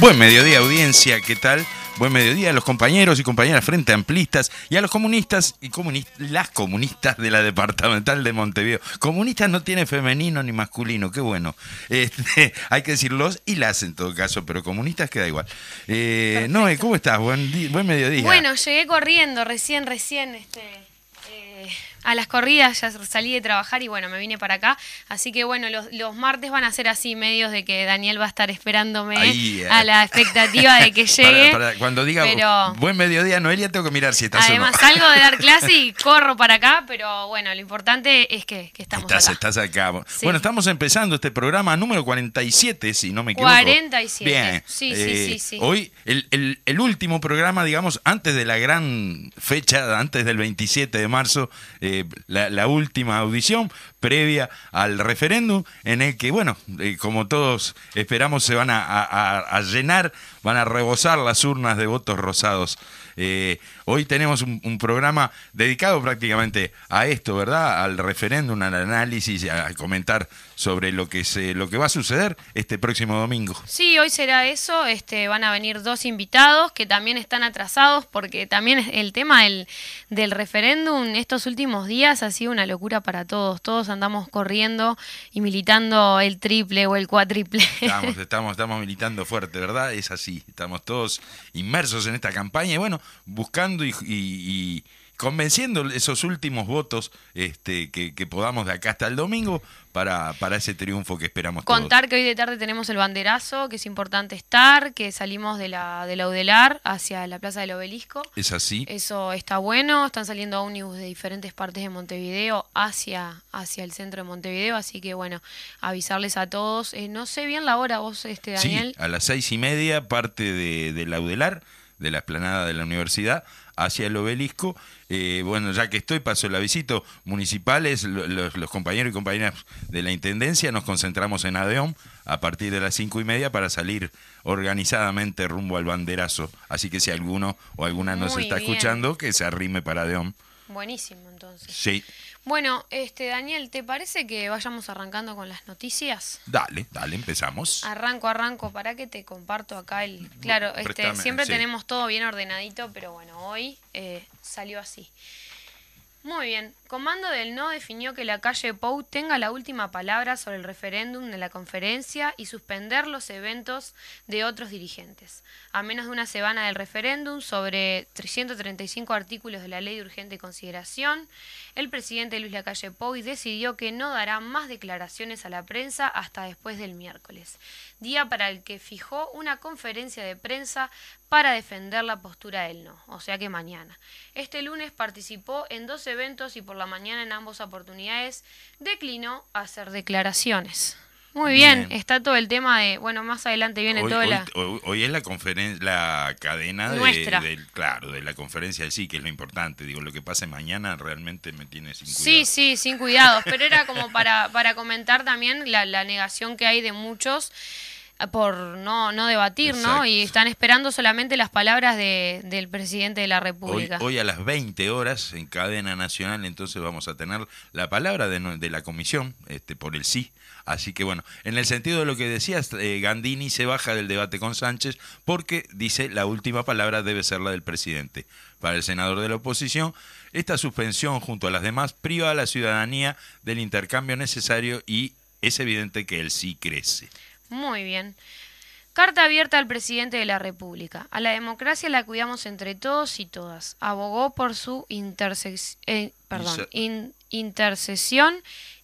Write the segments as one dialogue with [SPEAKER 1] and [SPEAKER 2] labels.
[SPEAKER 1] Buen mediodía audiencia, ¿qué tal? Buen mediodía a los compañeros y compañeras frente amplistas y a los comunistas y las comunistas de la departamental de Montevideo. Comunistas no tiene femenino ni masculino, qué bueno. Este, hay que decirlos y las en todo caso, pero comunistas queda igual. Eh, Noé, ¿cómo estás? Buen, buen mediodía.
[SPEAKER 2] Bueno, llegué corriendo recién, recién, este, a las corridas, ya salí de trabajar y bueno, me vine para acá. Así que bueno, los, martes van a ser así, medios de que Daniel va a estar esperándome eh. a la expectativa de que llegue.
[SPEAKER 1] cuando diga buen mediodía, Noelia, tengo que mirar si estás
[SPEAKER 2] Además, salgo de dar clase y corro para acá, pero bueno, lo importante es que, estamos
[SPEAKER 1] estás,
[SPEAKER 2] acá.
[SPEAKER 1] Estás acá. Bueno, estamos empezando este programa número 47, si no me equivoco.
[SPEAKER 2] 47.
[SPEAKER 1] Bien.
[SPEAKER 2] Sí, sí, sí, eh, sí,
[SPEAKER 1] Hoy, el, el, último programa, digamos, antes de la gran fecha, antes del 27 de marzo, eh, la, última audición previa al referéndum, en el que, bueno, eh, como todos esperamos, se van a, llenar, van a rebosar las urnas de votos rosados. Eh, hoy tenemos un, programa dedicado prácticamente a esto, ¿verdad? Al referéndum, al análisis, a comentar sobre lo que se, lo que va a suceder este próximo domingo.
[SPEAKER 2] Sí, hoy será eso. Este, van a venir dos invitados que también están atrasados porque también el tema del, del referéndum estos últimos días ha sido una locura para todos. Todos andamos corriendo y militando el triple o el cuatriple.
[SPEAKER 1] Estamos, estamos, estamos militando fuerte, ¿verdad? Es así. Estamos todos inmersos en esta campaña y bueno, buscando y convenciendo esos últimos votos este, que, podamos de acá hasta el domingo para, para ese triunfo que esperamos
[SPEAKER 2] Contar que hoy de tarde tenemos el banderazo, que es importante estar, que salimos de la, de la Udelar hacia la Plaza del Obelisco.
[SPEAKER 1] Es así.
[SPEAKER 2] Eso está bueno, están saliendo ómnibus de diferentes partes de Montevideo hacia, hacia el centro de Montevideo, así que bueno, avisarles a todos. Eh, no sé bien la hora vos, este Daniel.
[SPEAKER 1] Sí, a las seis y media parte de, de la Udelar, de la esplanada de la universidad, hacia el obelisco. Eh, bueno, ya que estoy, paso la visita. Municipales, los, compañeros y compañeras de la Intendencia nos concentramos en Adeón a partir de las cinco y media para salir organizadamente rumbo al banderazo. Así que si alguno o alguna nos está escuchando, que se arrime para Adeón.
[SPEAKER 2] Buenísimo, entonces.
[SPEAKER 1] Sí.
[SPEAKER 2] Bueno, este Daniel, ¿te parece que vayamos arrancando con las noticias?
[SPEAKER 1] Dale, dale, empezamos.
[SPEAKER 2] Arranco, arranco, para que te comparto acá el... Claro, este, siempre tenemos todo bien ordenadito, pero bueno, hoy eh, salió así. Muy bien. Comando del No definió que la calle Pou tenga la última palabra sobre el referéndum de la conferencia y suspender los eventos de otros dirigentes. A menos de una semana del referéndum sobre 335 artículos de la Ley de Urgente Consideración, el presidente Luis Lacalle Pou decidió que no dará más declaraciones a la prensa hasta después del miércoles, día para el que fijó una conferencia de prensa para defender la postura del no, o sea que mañana. Este lunes participó en dos eventos y por la mañana en ambas oportunidades declinó hacer declaraciones. Muy bien. está todo el tema de, bueno, más adelante viene
[SPEAKER 1] hoy,
[SPEAKER 2] toda la...
[SPEAKER 1] Hoy, es la conferencia, la cadena de, claro, de la conferencia sí, que es lo importante. Digo, lo que pase mañana realmente me tiene sin cuidado.
[SPEAKER 2] Sí, sí, sin cuidados, pero era como para, para comentar también la, la negación que hay de muchos por no, no debatir, ¿no? Y están esperando solamente las palabras de, del presidente de la República.
[SPEAKER 1] Hoy, a las 20 horas en cadena nacional, entonces vamos a tener la palabra de, de la comisión este, por el sí. Así que bueno, en el sentido de lo que decías, eh, Gandini se baja del debate con Sánchez porque dice la última palabra debe ser la del presidente. Para el senador de la oposición, esta suspensión junto a las demás priva a la ciudadanía del intercambio necesario y es evidente que el sí crece.
[SPEAKER 2] Muy bien. Carta abierta al presidente de la República. A la democracia la cuidamos entre todos y todas. Abogó por su eh, intercesión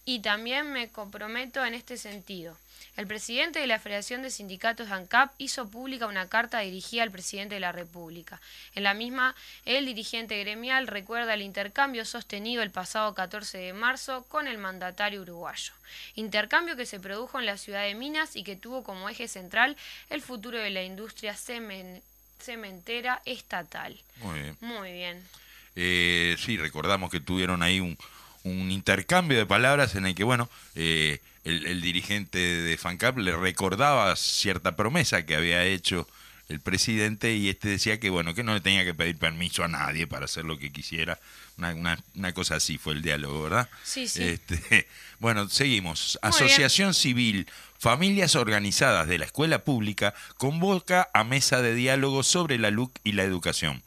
[SPEAKER 2] y también me comprometo en este sentido. El presidente de la Federación de Sindicatos ANCAP hizo pública una carta dirigida al presidente de la República. En la misma, el dirigente gremial recuerda el intercambio sostenido el pasado 14 de marzo con el mandatario uruguayo. Intercambio que se produjo en la ciudad de Minas y que tuvo como eje central el futuro de la industria cementera estatal.
[SPEAKER 1] Muy bien.
[SPEAKER 2] Muy bien.
[SPEAKER 1] Eh, sí, recordamos que tuvieron ahí un, un, intercambio de palabras en el que, bueno, eh, el, el, dirigente de FANCAP le recordaba cierta promesa que había hecho el presidente y este decía que, bueno, que no le tenía que pedir permiso a nadie para hacer lo que quisiera. Una, una, cosa así fue el diálogo, ¿verdad?
[SPEAKER 2] Sí, sí.
[SPEAKER 1] Este, bueno, seguimos. Asociación Civil Familias Organizadas de la Escuela Pública convoca a mesa de diálogo sobre la LUC y la educación.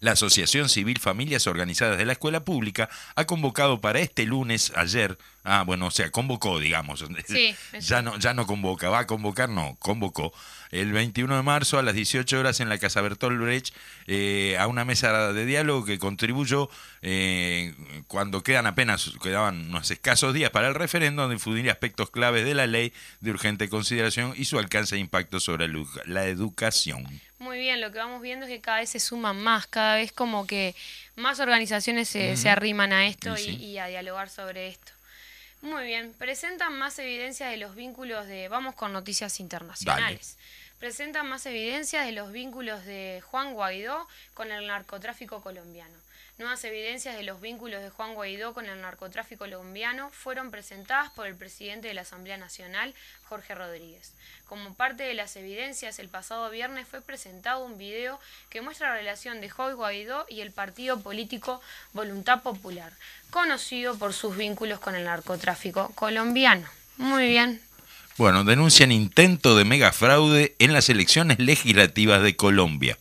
[SPEAKER 1] La Asociación Civil Familias Organizadas de la Escuela Pública ha convocado para este lunes, ayer, ah, bueno, o sea, convocó, digamos.
[SPEAKER 2] Sí,
[SPEAKER 1] ya no, ya no convoca, va a convocar, no, convocó el 21 de marzo a las 18 horas en la Casa Bertolt Brecht eh, a una mesa de diálogo que contribuyó eh, cuando quedan apenas, quedaban unos escasos días para el referendo, a difundir aspectos claves de la ley de urgente consideración y su alcance e impacto sobre la educación.
[SPEAKER 2] Muy bien, lo que vamos viendo es que cada vez se suman más, cada vez como que más organizaciones se, se arriman a esto y, y a dialogar sobre esto. Muy bien, presentan más evidencias de los vínculos de, vamos con noticias internacionales presentan más evidencias de los vínculos de Juan Guaidó con el narcotráfico colombiano. Nuevas evidencias de los vínculos de Juan Guaidó con el narcotráfico colombiano fueron presentadas por el presidente de la Asamblea Nacional, Jorge Rodríguez. Como parte de las evidencias, el pasado viernes fue presentado un video que muestra la relación de Juan Guaidó y el partido político Voluntad Popular, conocido por sus vínculos con el narcotráfico colombiano. Muy bien,
[SPEAKER 1] bueno, denuncian intento de megafraude en las elecciones legislativas de Colombia.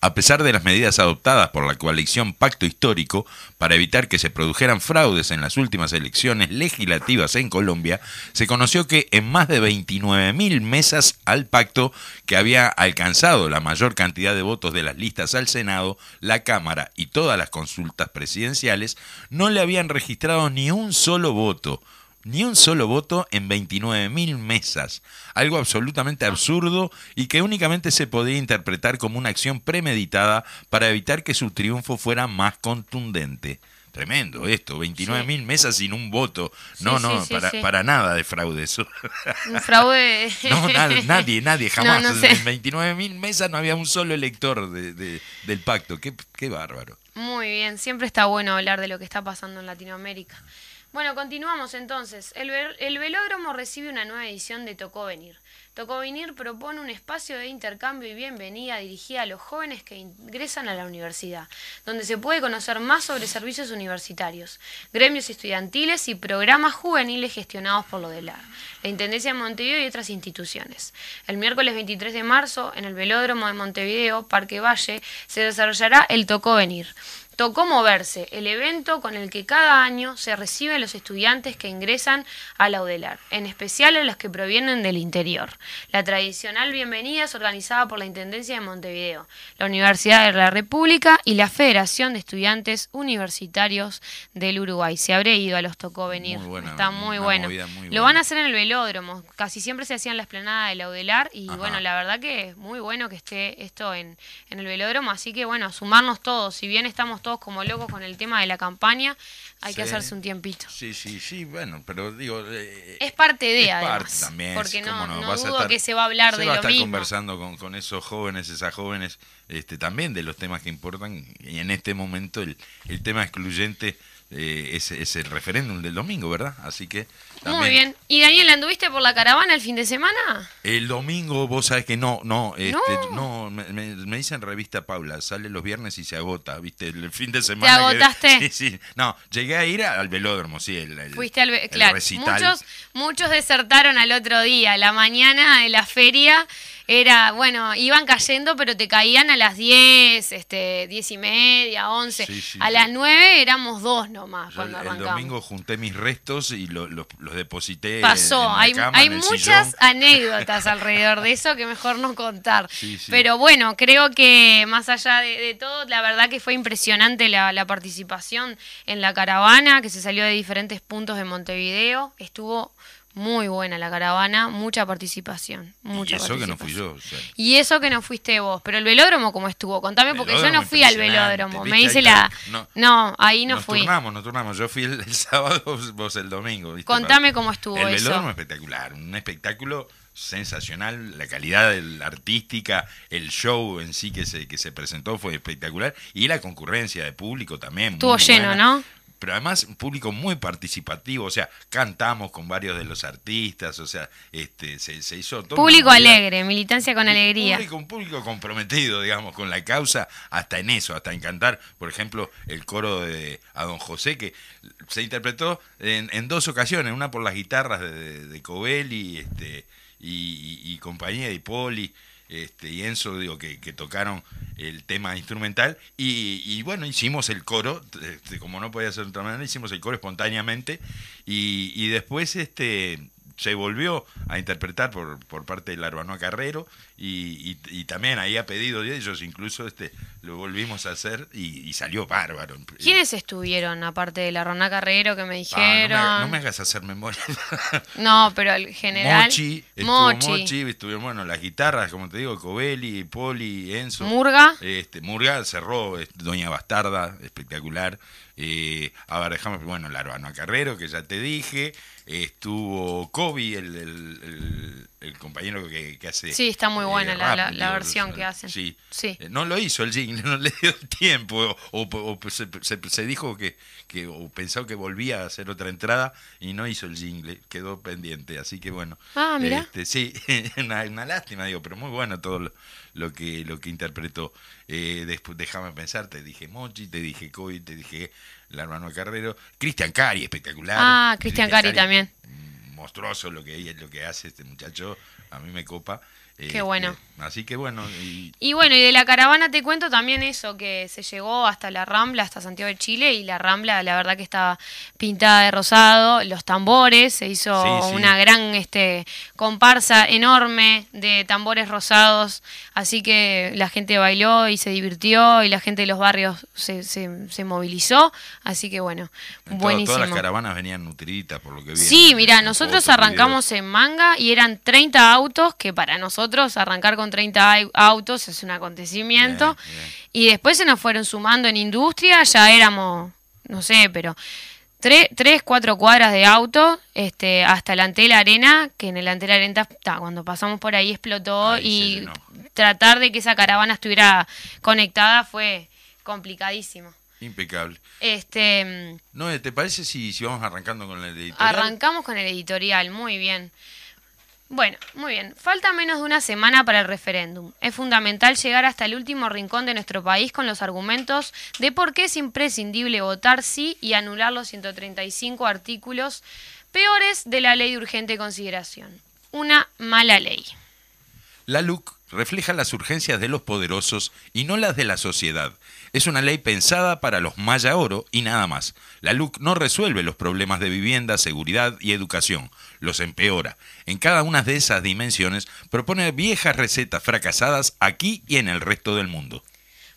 [SPEAKER 1] A pesar de las medidas adoptadas por la coalición Pacto Histórico para evitar que se produjeran fraudes en las últimas elecciones legislativas en Colombia, se conoció que en más de 29.000 mesas al pacto, que había alcanzado la mayor cantidad de votos de las listas al Senado, la Cámara y todas las consultas presidenciales, no le habían registrado ni un solo voto ni un solo voto en 29.000 mesas, algo absolutamente absurdo y que únicamente se podía interpretar como una acción premeditada para evitar que su triunfo fuera más contundente. Tremendo esto, 29.000 mesas sin un voto. No, no, para, para, nada de fraude eso.
[SPEAKER 2] Un fraude.
[SPEAKER 1] no, nadie, nadie, jamás. En 29.000 mesas no había un solo elector de, del pacto. Qué, qué bárbaro.
[SPEAKER 2] Muy bien, siempre está bueno hablar de lo que está pasando en Latinoamérica. Bueno, continuamos entonces. El, el, velódromo recibe una nueva edición de. Tocó Venir propone un espacio de intercambio y bienvenida dirigida a los jóvenes que ingresan a la universidad, donde se puede conocer más sobre servicios universitarios, gremios estudiantiles y programas juveniles gestionados por lo de la, la Intendencia de Montevideo y otras instituciones. El miércoles 23 de marzo, en el velódromo de Montevideo, Parque Valle, se desarrollará el Tocó Venir Tocó Moverse, el evento con el que cada año se reciben los estudiantes que ingresan a la UDELAR, en especial a los que provienen del interior. La tradicional bienvenida es organizada por la Intendencia de Montevideo, la Universidad de la República y la Federación de Estudiantes Universitarios del Uruguay. Se habré ido a los tocó venir. Está muy bueno. Lo van a hacer en el velódromo. Casi siempre se hacía en la esplanada de la UDELAR y bueno, la verdad que es muy bueno que esté esto en, en el velódromo. Así que bueno, sumarnos todos. Si bien estamos todos como locos con el tema de la campaña, hay que hacerse un tiempito.
[SPEAKER 1] Sí, sí, sí, bueno, pero digo... Eh,
[SPEAKER 2] es parte de, además, también, porque no, no, dudo que se va a hablar de
[SPEAKER 1] va
[SPEAKER 2] a
[SPEAKER 1] estar conversando con, con, esos jóvenes, esas jóvenes, este, también de los temas que importan, y en este momento el, el tema excluyente eh, es, el referéndum del domingo, ¿verdad? Así que...
[SPEAKER 2] Muy bien. ¿Y Daniel, anduviste por la caravana el fin de semana?
[SPEAKER 1] El domingo, vos sabés que no, no, este, no, me, dicen revista Paula, sale los viernes y se agota, ¿viste? El fin de semana.
[SPEAKER 2] ¿Te agotaste?
[SPEAKER 1] sí, sí. No, llegué a ir al velódromo, sí. El,
[SPEAKER 2] Fuiste al claro, Muchos, muchos desertaron al otro día, la mañana de la feria era, bueno, iban cayendo, pero te caían a las 10, este, 10 y media, 11. a las 9 éramos dos nomás cuando
[SPEAKER 1] El domingo junté mis restos y los deposité.
[SPEAKER 2] Pasó, hay, hay muchas anécdotas alrededor de eso que mejor no contar. Pero bueno, creo que más allá de, todo, la verdad que fue impresionante la, la participación en la caravana que se salió de diferentes puntos de Montevideo. Estuvo muy buena la caravana, mucha participación. Mucha
[SPEAKER 1] y eso que no fui yo.
[SPEAKER 2] Y eso que no fuiste vos. Pero el velódromo, ¿cómo estuvo? Contame, porque yo no fui al velódromo. Me dice la. No, ahí no
[SPEAKER 1] nos
[SPEAKER 2] fui.
[SPEAKER 1] Turnamos, nos turnamos. Yo fui el, sábado, vos el domingo.
[SPEAKER 2] Contame cómo estuvo
[SPEAKER 1] el eso. El velódromo espectacular. Un espectáculo sensacional, la calidad artística, el show en sí que se, que se presentó fue espectacular y la concurrencia de público también.
[SPEAKER 2] Estuvo lleno, ¿no?
[SPEAKER 1] Pero además un público muy participativo, o sea, cantamos con varios de los artistas, o sea, este se, se hizo todo.
[SPEAKER 2] Público alegre, militancia con alegría.
[SPEAKER 1] Público, un público comprometido, digamos, con la causa, hasta en eso, hasta en cantar, por ejemplo, el coro de a Don José, que se interpretó en, dos ocasiones, una por las guitarras de, de, Covelli este, y, y, compañía de Poli este, y Enzo, digo, que, tocaron el tema instrumental. Y, bueno, hicimos el coro, este, como no podía ser de otra manera, hicimos el coro espontáneamente. Y, después este se volvió a interpretar por, por parte del Arbanoa Carrero y, y, también ahí a pedido de ellos incluso este lo volvimos a hacer y, salió bárbaro.
[SPEAKER 2] ¿Quiénes estuvieron aparte de la Rona Carrero que me dijeron?
[SPEAKER 1] Ah, no, me, hagas hacer memoria.
[SPEAKER 2] no, pero el general...
[SPEAKER 1] Mochi, Mochi. Mochi estuvieron, bueno, las guitarras, como te digo, Covelli, Poli, Enzo.
[SPEAKER 2] Murga.
[SPEAKER 1] Este, Murga cerró, Doña Bastarda, espectacular. Eh, a ver, déjame, bueno, el Arbanoa Carrero, que ya te dije estuvo Kobe, el, el, compañero que, hace...
[SPEAKER 2] Sí, está muy buena la, la, versión que hacen.
[SPEAKER 1] Sí. sí. Eh, no lo hizo el jingle, no le dio tiempo, o, se, se, dijo que, que, o pensó que volvía a hacer otra entrada y no hizo el jingle, quedó pendiente, así que bueno.
[SPEAKER 2] Ah, mira.
[SPEAKER 1] Este, sí, una, una, lástima, digo, pero muy bueno todo lo, que, lo que interpretó. Eh, después, déjame pensar, te dije Mochi, te dije Kobe, te dije el hermano Carrero. Cristian Cari, espectacular.
[SPEAKER 2] Ah, Cristian Cari, también.
[SPEAKER 1] Monstruoso lo que, lo que hace este muchacho, a mí me copa.
[SPEAKER 2] Qué este, bueno.
[SPEAKER 1] Así que bueno.
[SPEAKER 2] Y... bueno, y de la caravana te cuento también eso, que se llegó hasta la Rambla, hasta Santiago de Chile, y la Rambla, la verdad que estaba pintada de rosado, los tambores, se hizo una gran este, comparsa enorme de tambores rosados, así que la gente bailó y se divirtió, y la gente de los barrios se, se, movilizó, así que bueno, buenísimo.
[SPEAKER 1] Todas las caravanas venían nutritas, por lo que vi.
[SPEAKER 2] Sí, mira, nosotros arrancamos en Manga y eran 30 autos que para nosotros arrancar con 30 autos es un acontecimiento. Y después se nos fueron sumando en industria, ya éramos, no sé, pero tres, tres cuatro cuadras de auto este, hasta el Antela Arena, que en el Antela Arena, cuando pasamos por ahí explotó y tratar de que esa caravana estuviera conectada fue complicadísimo.
[SPEAKER 1] Impecable.
[SPEAKER 2] Este,
[SPEAKER 1] no, ¿te parece si, si vamos arrancando con el editorial?
[SPEAKER 2] Arrancamos con el editorial, muy bien. Bueno, muy bien. Falta menos de una semana para el referéndum. Es fundamental llegar hasta el último rincón de nuestro país con los argumentos de por qué es imprescindible votar sí y anular los 135 artículos peores de la ley de urgente consideración. Una mala ley.
[SPEAKER 1] La LUC refleja las urgencias de los poderosos y no las de la sociedad. Es una ley pensada para los Maya Oro y nada más. La LUC no resuelve los problemas de vivienda, seguridad y educación, los empeora. En cada una de esas dimensiones propone viejas recetas fracasadas aquí y en el resto del mundo.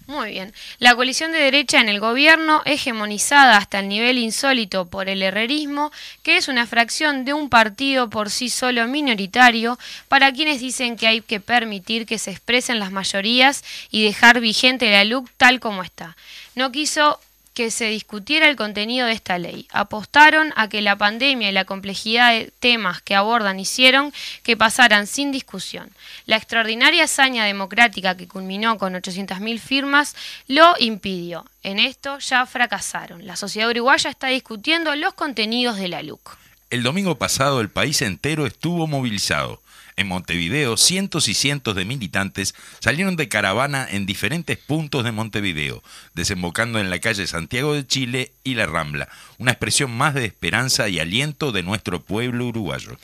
[SPEAKER 2] Muy bien. La coalición de derecha en el gobierno, hegemonizada hasta el nivel insólito por el herrerismo, que es una fracción de un partido por sí solo minoritario, para quienes dicen que hay que permitir que se expresen las mayorías y dejar vigente la LUC tal como está. No quiso que se discutiera el contenido de esta ley. Apostaron a que la pandemia y la complejidad de temas que abordan hicieron que pasaran sin discusión. La extraordinaria hazaña democrática que culminó con 800.000 firmas lo impidió. En esto ya fracasaron. La sociedad uruguaya está discutiendo los contenidos de la LUC.
[SPEAKER 1] El domingo pasado el país entero estuvo movilizado. En Montevideo, cientos y cientos de militantes salieron de caravana en diferentes puntos de Montevideo, desembocando en la calle Santiago de Chile y la Rambla, una expresión más de esperanza y aliento de nuestro pueblo uruguayo.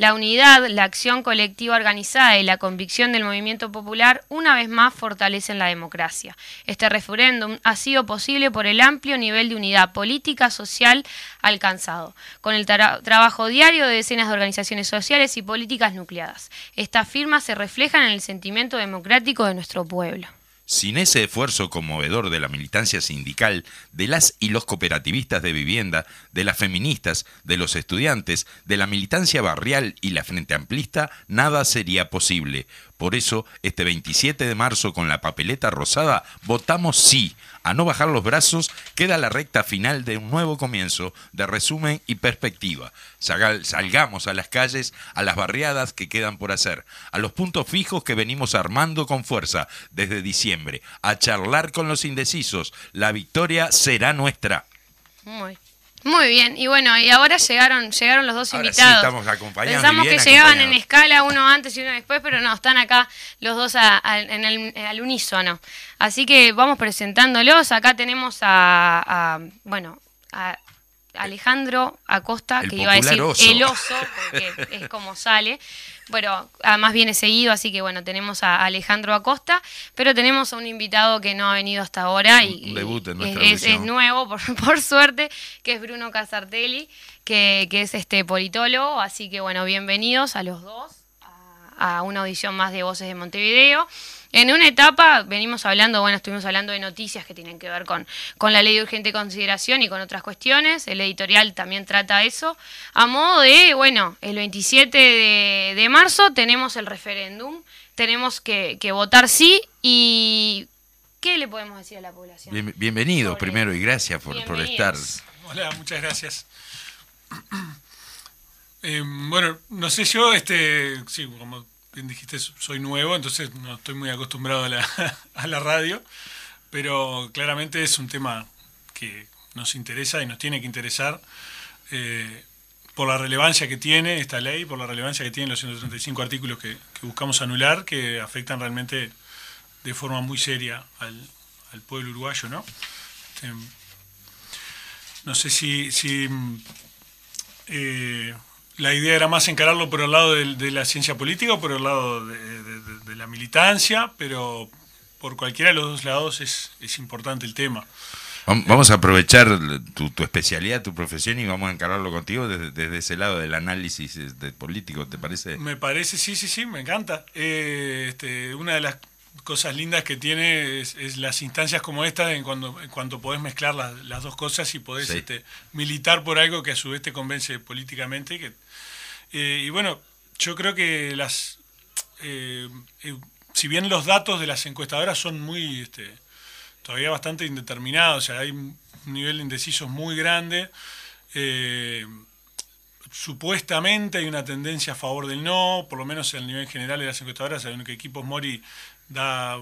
[SPEAKER 2] La unidad, la acción colectiva organizada y la convicción del movimiento popular una vez más fortalecen la democracia. Este referéndum ha sido posible por el amplio nivel de unidad política social alcanzado, con el trabajo diario de decenas de organizaciones sociales y políticas nucleadas. Estas firmas se reflejan en el sentimiento democrático de nuestro pueblo.
[SPEAKER 1] Sin ese esfuerzo conmovedor de la militancia sindical, de las y los cooperativistas de vivienda, de las feministas, de los estudiantes, de la militancia barrial y la Frente Amplista, nada sería posible. Por eso, este 27 de marzo con la papeleta rosada, votamos sí. A no bajar los brazos, queda la recta final de un nuevo comienzo de resumen y perspectiva. Salgamos a las calles, a las barriadas que quedan por hacer, a los puntos fijos que venimos armando con fuerza desde diciembre, a charlar con los indecisos. La victoria será nuestra.
[SPEAKER 2] Muy muy bien, y bueno, y ahora llegaron llegaron los dos invitados.
[SPEAKER 1] estamos acompañando.
[SPEAKER 2] Pensamos que llegaban en escala uno antes y uno después, pero no, están acá los dos en el, al unísono. Así que vamos presentándolos. Acá tenemos a, bueno, a Alejandro Acosta, que iba a decir el oso, porque es como sale. Bueno, además viene seguido, así que bueno, tenemos a Alejandro Acosta, pero tenemos a un invitado que no ha venido hasta ahora y, es, nuevo, por, suerte, que es Bruno Casartelli, que, es este politólogo, así que bueno, bienvenidos a los dos a, a una audición más de Voces de Montevideo. En una etapa venimos hablando, bueno, estuvimos hablando de noticias que tienen que ver con, con la ley de urgente consideración y con otras cuestiones. El editorial también trata eso. A modo de, bueno, el 27 de, marzo tenemos el referéndum, tenemos que, votar sí y ¿qué le podemos decir a la población?
[SPEAKER 1] bienvenido primero y gracias por, por estar.
[SPEAKER 3] Hola, muchas gracias. Eh, bueno, no sé yo, este, sí, como bien dijiste, soy nuevo, entonces no estoy muy acostumbrado a la, a la radio, pero claramente es un tema que nos interesa y nos tiene que interesar eh, por la relevancia que tiene esta ley, por la relevancia que tienen los 135 artículos que, buscamos anular, que afectan realmente de forma muy seria al, pueblo uruguayo, ¿no? Este, no sé si, si eh, la idea era más encararlo por el lado de, la ciencia política o por el lado de, la militancia, pero por cualquiera de los dos lados es, importante el tema.
[SPEAKER 1] Vamos a aprovechar tu, especialidad, tu profesión y vamos a encararlo contigo desde, ese lado del análisis político, ¿te parece?
[SPEAKER 3] Me parece, sí, sí, sí, me encanta. Eh, este, una de las cosas lindas que tiene es, las instancias como esta en cuando, cuando podés mezclar las, dos cosas y podés este, militar por algo que a su vez te convence políticamente. Que, eh, y bueno, yo creo que las eh, eh, si bien los datos de las encuestadoras son muy este, todavía bastante indeterminados, o sea, hay un nivel de indecisos muy grande. supuestamente hay una tendencia a favor del no, por lo menos en el nivel general de las encuestadoras, hay que equipos Mori da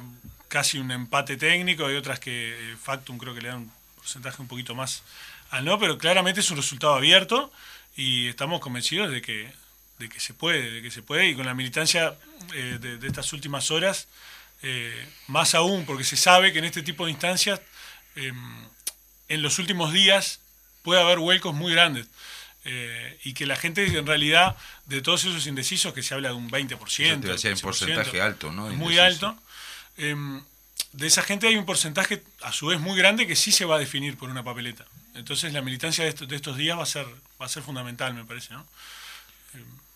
[SPEAKER 3] casi un empate técnico, hay otras que Factum creo que le dan un porcentaje un poquito más al no, pero claramente es un resultado abierto y estamos convencidos de que, de que se puede, de que se puede y con la militancia eh, de, estas últimas horas, eh, más aún porque se sabe que en este tipo de instancias em, en los últimos días puede haber huecos muy grandes. y que la gente en realidad de todos esos indecisos que se habla de un 20%,
[SPEAKER 1] te un porcentaje alto, ¿no?
[SPEAKER 3] Muy alto. Em, de esa gente hay un porcentaje a su vez muy grande que sí se va a definir por una papeleta. Entonces la militancia de, estos, días va a ser va a ser fundamental, me parece, ¿no?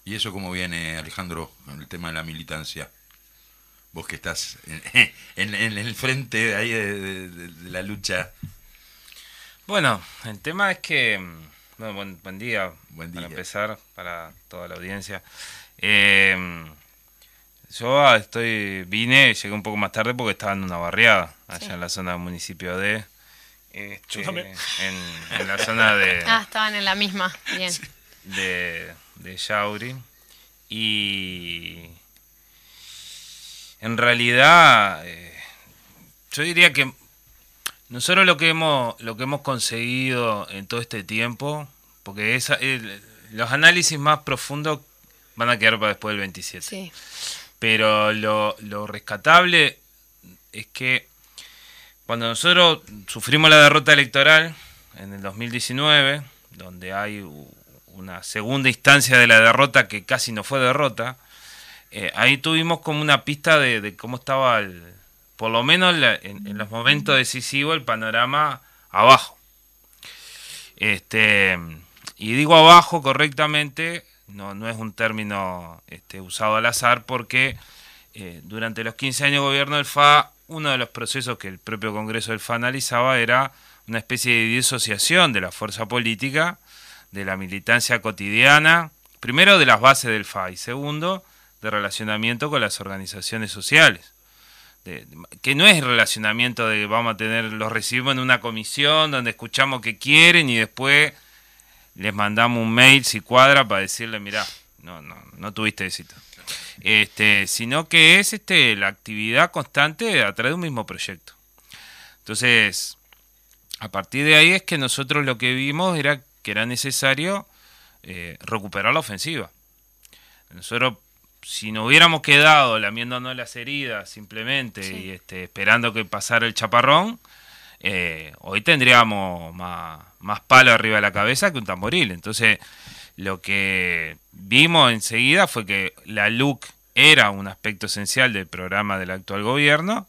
[SPEAKER 1] ¿Y eso cómo viene, Alejandro, con el tema de la militancia? Vos que estás en, el frente ahí de, la lucha.
[SPEAKER 4] Bueno, el tema es que buen, día, buen día. para empezar, para toda la audiencia. Eh, yo estoy vine, llegué un poco más tarde porque estaba en una barriada, allá en la zona del municipio de... Este, en, la zona de...
[SPEAKER 2] Ah, estaban en la misma, bien.
[SPEAKER 4] De, de Yauri. Y en realidad, eh, yo diría que nosotros lo que hemos, lo que hemos conseguido en todo este tiempo porque esa, los análisis más profundos van a quedar para después del 27. Pero lo, lo rescatable es que cuando nosotros sufrimos la derrota electoral en el 2019, donde hay una segunda instancia de la derrota que casi no fue derrota, eh, ahí tuvimos como una pista de, cómo estaba, el, por lo menos en, los momentos decisivos, el panorama abajo. Este, y digo abajo correctamente, no, no es un término este, usado al azar porque eh, durante los 15 años de gobierno del FA uno de los procesos que el propio Congreso del FA analizaba era una especie de disociación de la fuerza política, de la militancia cotidiana, primero de las bases del FA y segundo de relacionamiento con las organizaciones sociales. que no es relacionamiento de vamos a tener, los recibimos en una comisión donde escuchamos que quieren y después les mandamos un mail si cuadra para decirle, mirá, no, no, no tuviste éxito. Este, sino que es este, la actividad constante a través de un mismo proyecto. Entonces, a partir de ahí es que nosotros lo que vimos era que era necesario eh, recuperar la ofensiva. Nosotros, si nos hubiéramos quedado lamiéndonos las heridas simplemente y este, esperando que pasara el chaparrón, eh, hoy tendríamos más, más palo arriba de la cabeza que un tamboril. Entonces, lo que vimos enseguida fue que la LUC era un aspecto esencial del programa del actual gobierno,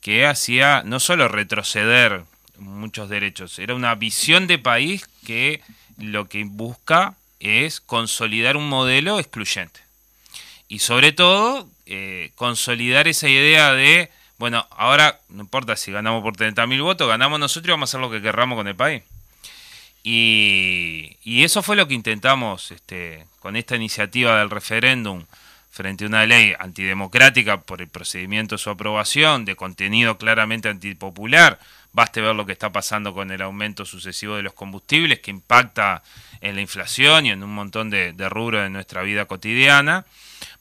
[SPEAKER 4] que hacía no solo retroceder muchos derechos, era una visión de país que lo que busca es consolidar un modelo excluyente. Y sobre todo, eh, consolidar esa idea de, bueno, ahora no importa si ganamos por 30.000 votos, ganamos nosotros y vamos a hacer lo que querramos con el país. Y, eso fue lo que intentamos este, con esta iniciativa del referéndum frente a una ley antidemocrática por el procedimiento de su aprobación, de contenido claramente antipopular. Baste ver lo que está pasando con el aumento sucesivo de los combustibles, que impacta en la inflación y en un montón de, de rubros de nuestra vida cotidiana.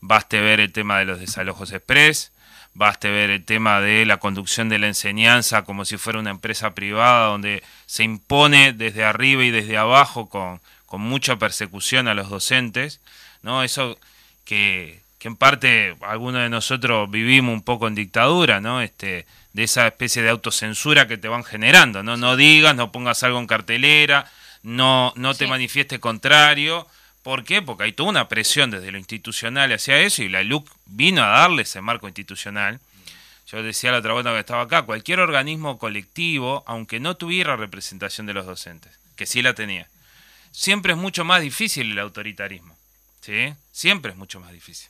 [SPEAKER 4] Baste ver el tema de los desalojos express, Baste ver el tema de la conducción de la enseñanza como si fuera una empresa privada donde se impone desde arriba y desde abajo con, mucha persecución a los docentes, ¿no? Eso que, en parte algunos de nosotros vivimos un poco en dictadura, ¿no? Este, de esa especie de autocensura que te van generando, ¿no? No digas, no pongas algo en cartelera, no, no te manifieste contrario, ¿Por qué? Porque hay toda una presión desde lo institucional hacia eso y la LUC vino a darle ese marco institucional. Yo decía la otra vuelta que estaba acá, cualquier organismo colectivo, aunque no tuviera representación de los docentes, que sí la tenía, siempre es mucho más difícil el autoritarismo. ¿sí? Siempre es mucho más difícil.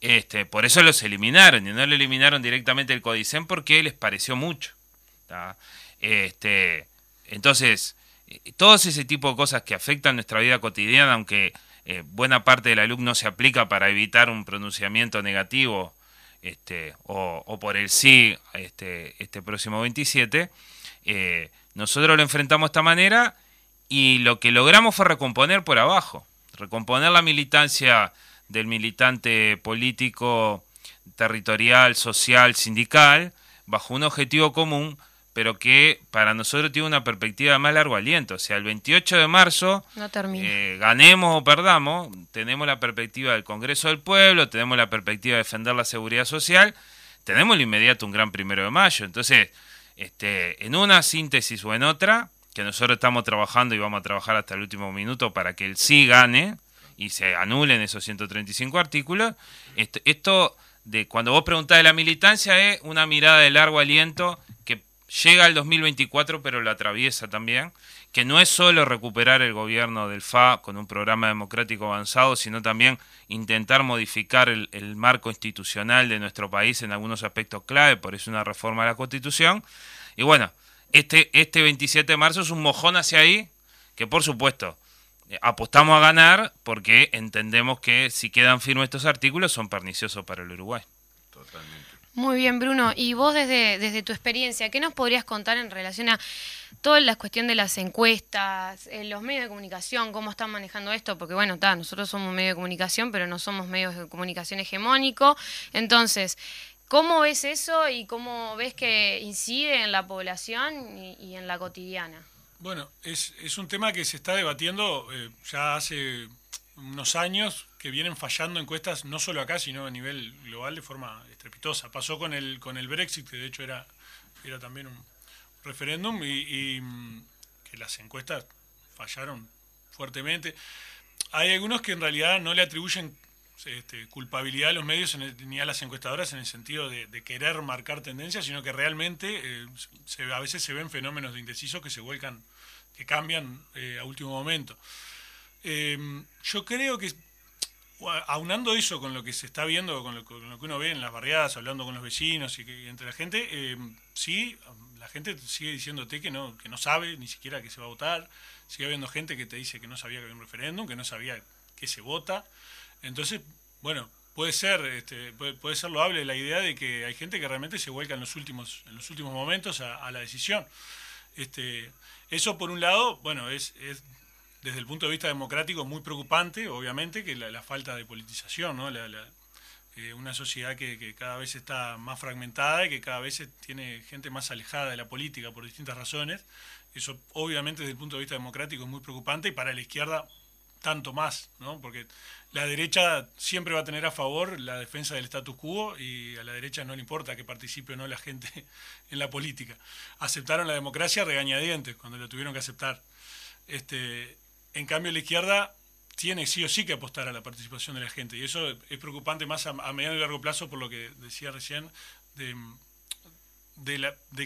[SPEAKER 4] Este, por eso los eliminaron, y no lo eliminaron directamente el Codicen porque les pareció mucho. Este, entonces, todos ese tipo de cosas que afectan nuestra vida cotidiana, aunque eh, buena parte del alumno se aplica para evitar un pronunciamiento negativo este, o, por el sí este, este próximo 27, eh, nosotros lo enfrentamos de esta manera y lo que logramos fue recomponer por abajo, recomponer la militancia del militante político, territorial, social, sindical, bajo un objetivo común pero que para nosotros tiene una perspectiva de más largo aliento. O sea, el 28 de marzo, eh, ganemos o perdamos, tenemos la perspectiva del Congreso del Pueblo, tenemos la perspectiva de defender la seguridad social, tenemos el inmediato un gran primero de mayo. Entonces, este, en una síntesis o en otra, que nosotros estamos trabajando y vamos a trabajar hasta el último minuto para que el sí gane y se anulen esos 135 artículos, esto, esto de cuando vos preguntás de la militancia es una mirada de largo aliento llega al 2024 pero lo atraviesa también, que no es solo recuperar el gobierno del FA con un programa democrático avanzado, sino también intentar modificar el, marco institucional de nuestro país en algunos aspectos clave, por eso una reforma de la Constitución. Y bueno, este, este 27 de marzo es un mojón hacia ahí, que por supuesto apostamos a ganar porque entendemos que si quedan firmes estos artículos son perniciosos para el Uruguay.
[SPEAKER 2] Totalmente. Muy bien, Bruno. Y vos desde, desde tu experiencia, ¿qué nos podrías contar en relación a toda la cuestión de las encuestas, eh, los medios de comunicación, cómo están manejando esto? Porque bueno, está, nosotros somos medio de comunicación, pero no somos medios de comunicación hegemónico. Entonces, ¿cómo ves eso y cómo ves que incide en la población y, en la cotidiana?
[SPEAKER 3] Bueno, es, es, un tema que se está debatiendo eh, ya hace unos años que vienen fallando encuestas no solo acá, sino a nivel global de forma estrepitosa. Pasó con el, con el Brexit, que de hecho era, era también un referéndum, y, mm, que las encuestas fallaron fuertemente. Hay algunos que en realidad no le atribuyen este, culpabilidad a los medios ni a las encuestadoras en el sentido de, querer marcar tendencias, sino que realmente eh, a veces se ven fenómenos de indecisos que se vuelcan, que cambian eh, a último momento. Em, yo creo que aunando eso con lo que se está viendo, con lo, que uno ve en las barriadas, hablando con los vecinos y, que, entre la gente, eh, sí, la gente sigue diciéndote que no, que no sabe ni siquiera que se va a votar, sigue habiendo gente que te dice que no sabía que había un referéndum, que no sabía que se vota. Entonces, bueno, puede ser, este, puede, ser loable la idea de que hay gente que realmente se vuelca en los últimos, en los últimos momentos a, la decisión. Este, eso por un lado, bueno, es, es desde el punto de vista democrático muy preocupante, obviamente, que la, falta de politización, ¿no? Eh, una sociedad que, cada vez está más fragmentada y que cada vez tiene gente más alejada de la política por distintas razones. Eso obviamente desde el punto de vista democrático es muy preocupante y para la izquierda tanto más, ¿no? porque la derecha siempre va a tener a favor la defensa del status quo y a la derecha no le importa que participe o no la gente en la política. Aceptaron la democracia regañadientes cuando la tuvieron que aceptar. Este, en cambio, la izquierda tiene sí o sí que apostar a la participación de la gente. Y eso es preocupante más a, mediano y largo plazo por lo que decía recién de,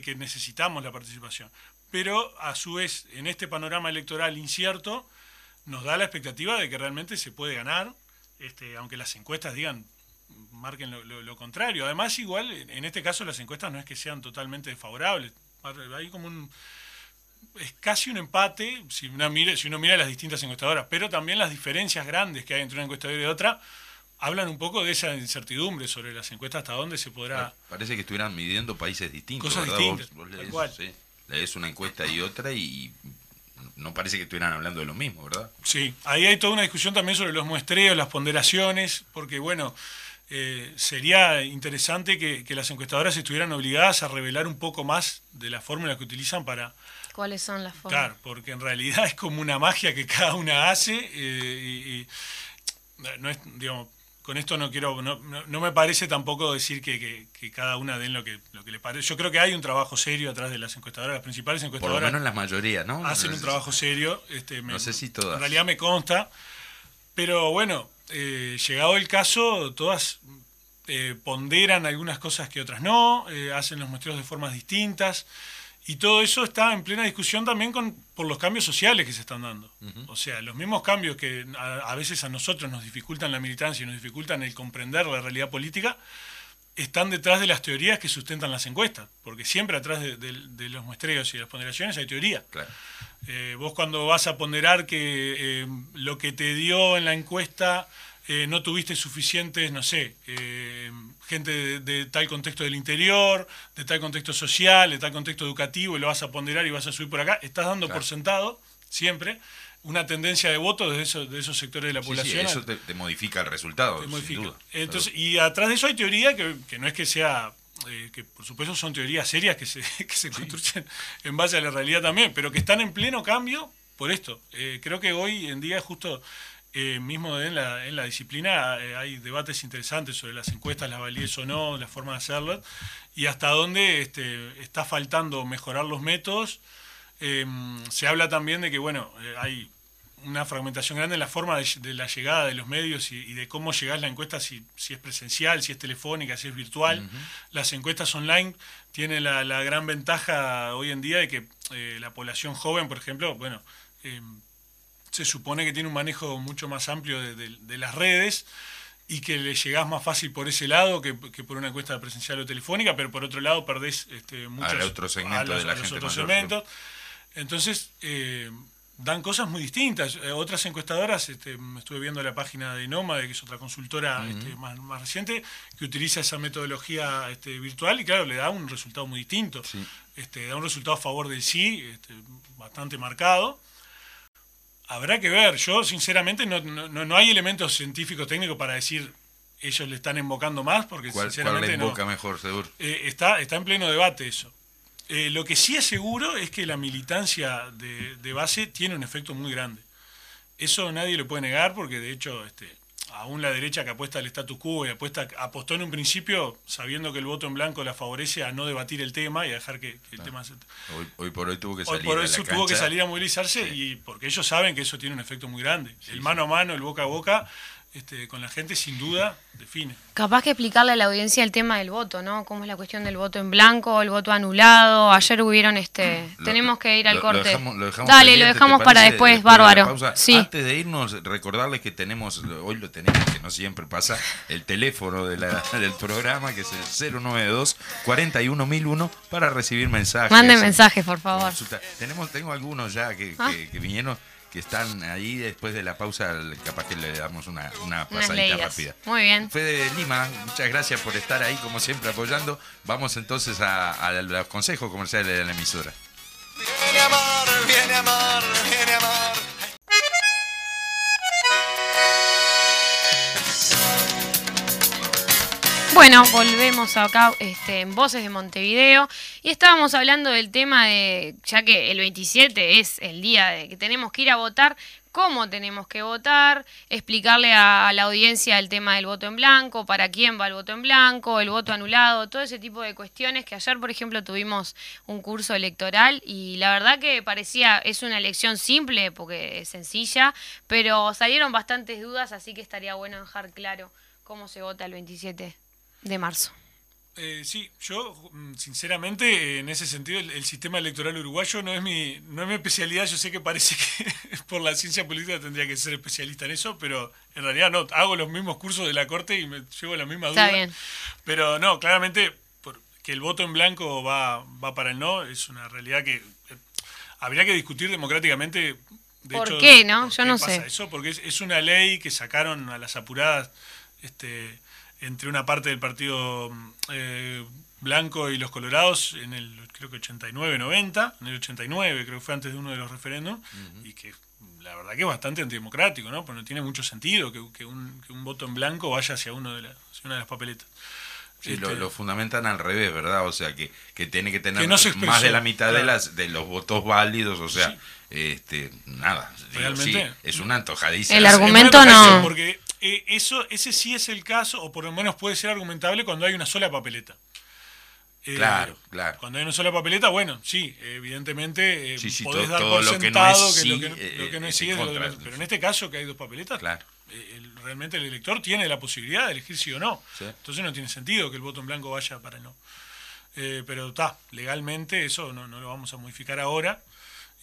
[SPEAKER 3] que necesitamos la participación. Pero a su vez, en este panorama electoral incierto, nos da la expectativa de que realmente se puede ganar, este, aunque las encuestas digan marquen lo, contrario. Además, igual, en este caso las encuestas no es que sean totalmente desfavorables. Hay como un, es casi un empate si uno, mira, si uno mira las distintas encuestadoras, pero también las diferencias grandes que hay entre una encuestadora y otra hablan un poco de esa incertidumbre sobre las encuestas, hasta dónde se podrá...
[SPEAKER 1] Parece que estuvieran midiendo países distintos.
[SPEAKER 3] Cosas distintas.
[SPEAKER 1] lees, una encuesta y otra y no parece que estuvieran hablando de lo mismo, ¿verdad?
[SPEAKER 3] Sí, ahí hay toda una discusión también sobre los muestreos, las ponderaciones, porque bueno, eh, sería interesante que, que, las encuestadoras estuvieran obligadas a revelar un poco más de la fórmula que utilizan para
[SPEAKER 2] ¿Cuáles son las formas?
[SPEAKER 3] Claro, porque en realidad es como una magia que cada una hace eh, y, no es, digamos, con esto no quiero, no, no, me parece tampoco decir que, cada una den lo que, lo que le parece. Yo creo que hay un trabajo serio atrás de las encuestadoras, las principales encuestadoras.
[SPEAKER 1] Por lo menos en la mayoría, ¿no?
[SPEAKER 3] Hacen un trabajo serio. Este,
[SPEAKER 1] no sé si todas.
[SPEAKER 3] En realidad me consta. Pero bueno, eh, llegado el caso, todas eh, ponderan algunas cosas que otras no, hacen los muestreos de formas distintas. Y todo eso está en plena discusión también con, por los cambios sociales que se están dando. O sea, los mismos cambios que a, veces a nosotros nos dificultan la militancia y nos dificultan el comprender la realidad política, están detrás de las teorías que sustentan las encuestas. Porque siempre atrás de, los muestreos y de las ponderaciones hay teoría. Eh, vos cuando vas a ponderar que eh, lo que te dio en la encuesta eh, no tuviste suficientes, no sé, eh, gente de, tal contexto del interior, de tal contexto social, de tal contexto educativo, y lo vas a ponderar y vas a subir por acá, estás dando por sentado, siempre, una tendencia de voto de esos, de esos sectores de la población.
[SPEAKER 1] Sí, eso te, modifica el resultado.
[SPEAKER 3] Entonces, y atrás de eso hay teoría que, no es que sea eh, que por supuesto son teorías serias que se, que se construyen en base a la realidad también, pero que están en pleno cambio por esto. creo que hoy en día justo eh, mismo en la, en la disciplina eh, hay debates interesantes sobre las encuestas, las validez o no, la forma de hacerlas, y hasta dónde este, está faltando mejorar los métodos. Eh, se habla también de que, bueno, hay una fragmentación grande en la forma de, la llegada de los medios y, de cómo llegar la encuesta, si, si, es presencial, si es telefónica, si es virtual. Las encuestas online tienen la, la, gran ventaja hoy en día de que la población joven, por ejemplo, bueno, se supone que tiene un manejo mucho más amplio de, las redes y que le llegás más fácil por ese lado que, por una encuesta presencial o telefónica, pero por otro lado perdés este, muchos
[SPEAKER 1] a otro segmento de la gente
[SPEAKER 3] otros segmentos. Entonces, eh, dan cosas muy distintas. Eh, otras encuestadoras, este, estuve viendo la página de Nómade, que es otra consultora este, más, reciente, que utiliza esa metodología este, virtual y claro, le da un resultado muy distinto. Este, da un resultado a favor del sí, este, bastante marcado. Habrá que ver, yo sinceramente no, no, hay elementos científicos técnicos para decir ellos le están invocando más, porque sinceramente
[SPEAKER 1] le invoca mejor, seguro?
[SPEAKER 3] Eh, está, está en pleno debate eso. Eh, lo que sí es seguro es que la militancia de, de, base tiene un efecto muy grande. Eso nadie lo puede negar porque de hecho este, aún la derecha que apuesta al status quo y apuesta, apostó en un principio sabiendo que el voto en blanco la favorece a no debatir el tema y a dejar que, el tema se...
[SPEAKER 1] Hoy, por hoy tuvo que salir
[SPEAKER 3] por hoy tuvo que salir a movilizarse y porque ellos saben que eso tiene un efecto muy grande. el mano a mano, el boca a boca, este, con la gente, sin duda, define.
[SPEAKER 2] Capaz que explicarle a la audiencia el tema del voto, ¿no? Cómo es la cuestión del voto en blanco, el voto anulado. Ayer hubieron este... tenemos que ir al corte. Dale, lo dejamos para después, bárbaro. sí.
[SPEAKER 1] Antes de irnos, recordarles que tenemos, hoy lo tenemos, que no siempre pasa, el teléfono de la, del programa, que es el 092 41001 para recibir mensajes.
[SPEAKER 2] Manden mensajes, por favor.
[SPEAKER 1] Tenemos, tengo algunos ya que, ah. que vinieron que están ahí después de la pausa, capaz que le damos una, una pasadita rápida.
[SPEAKER 2] Muy bien.
[SPEAKER 1] Fede Lima, muchas gracias por estar ahí, como siempre, apoyando. Vamos entonces a, a los consejos comerciales de la emisora. Viene a amar, viene a amar, viene a
[SPEAKER 2] Bueno, volvemos acá este, en Voces de Montevideo. Y estábamos hablando del tema de, ya que el 27 es el día de que tenemos que ir a votar, cómo tenemos que votar, explicarle a, la audiencia el tema del voto en blanco, para quién va el voto en blanco, el voto anulado, todo ese tipo de cuestiones que ayer, por ejemplo, tuvimos un curso electoral y la verdad que parecía, es una elección simple porque es sencilla, pero salieron bastantes dudas, así que estaría bueno dejar claro cómo se vota el 27 de marzo.
[SPEAKER 3] Eh, sí, yo mm, sinceramente en ese sentido el, sistema electoral uruguayo no es mi no es mi especialidad. Yo sé que parece que por la ciencia política tendría que ser especialista en eso, pero en realidad no. Hago los mismos cursos de la corte y me llevo la misma duda. Bien. Pero no, claramente que el voto en blanco va va para el no es una realidad que eh, habría que discutir democráticamente.
[SPEAKER 2] De ¿Por qué no? Yo no sé.
[SPEAKER 3] Eso porque es, es una ley que sacaron a las apuradas. Este, entre una parte del partido eh, blanco y los colorados en el creo que 89-90, en el 89 creo que fue antes de uno de los referéndums, y que la verdad que es bastante antidemocrático, ¿no? Porque no tiene mucho sentido que, un, voto en blanco vaya hacia, uno de una de las papeletas.
[SPEAKER 1] Sí, lo, este, fundamentan al revés, ¿verdad? O sea, que, que tiene que tener más de la mitad de las de los votos válidos, o sea, este nada, Realmente, es una antojadiza.
[SPEAKER 2] El argumento no.
[SPEAKER 3] Porque eh, eso, ese sí es el caso, o por lo menos puede ser argumentable cuando hay una sola papeleta.
[SPEAKER 1] Eh, claro, claro.
[SPEAKER 3] Cuando hay una sola papeleta, bueno, sí, evidentemente eh, podés dar por sentado que, lo que, no es sí, pero en este caso que hay dos papeletas, claro. realmente el elector tiene la posibilidad de elegir sí o no. Entonces no tiene sentido que el voto en blanco vaya para el no. pero está, legalmente eso no, no lo vamos a modificar ahora.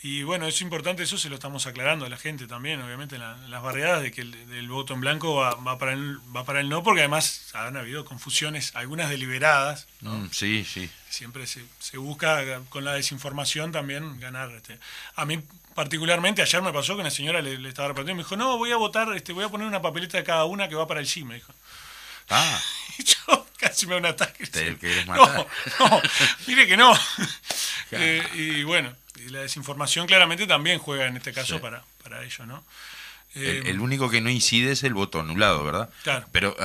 [SPEAKER 3] Y bueno, es importante, eso se lo estamos aclarando a la gente también, obviamente, en, las barriadas, de que el, voto en blanco va, para el, va para el no, porque además han habido confusiones, algunas deliberadas.
[SPEAKER 1] Mm, sí, sí.
[SPEAKER 3] Siempre se, se, busca con la desinformación también ganar. Este. A mí, particularmente, ayer me pasó que una señora le, estaba repartiendo y me dijo: No, voy a votar, este, voy a poner una papeleta de cada una que va para el sí, me dijo.
[SPEAKER 1] Ah.
[SPEAKER 3] Y yo casi me da un ataque.
[SPEAKER 1] ¿Te querés matar?
[SPEAKER 3] No, no, mire que no. Eh, y bueno, y la desinformación claramente también juega en este caso para, para ello, ¿no?
[SPEAKER 1] El, eh, único que no incide es el voto anulado, ¿verdad?
[SPEAKER 3] Claro.
[SPEAKER 1] Pero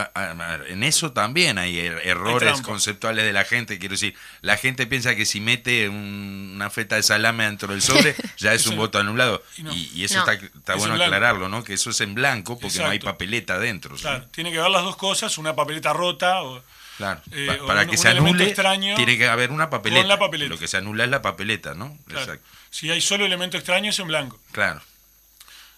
[SPEAKER 1] en eso también hay er, errores conceptuales de la gente. Quiero decir, la gente piensa que si mete una feta de salame dentro del sobre, ya es un voto anulado. Y, eso está, bueno aclararlo, ¿no? Que eso es en blanco porque no hay papeleta dentro.
[SPEAKER 3] Claro, tiene que ver las dos cosas, una papeleta rota o
[SPEAKER 1] Claro. Eh, para que se anule, tiene que haber una papeleta. Lo que se anula es la papeleta, ¿no?
[SPEAKER 3] Exacto. Si hay solo elemento extraño es en blanco.
[SPEAKER 1] Claro.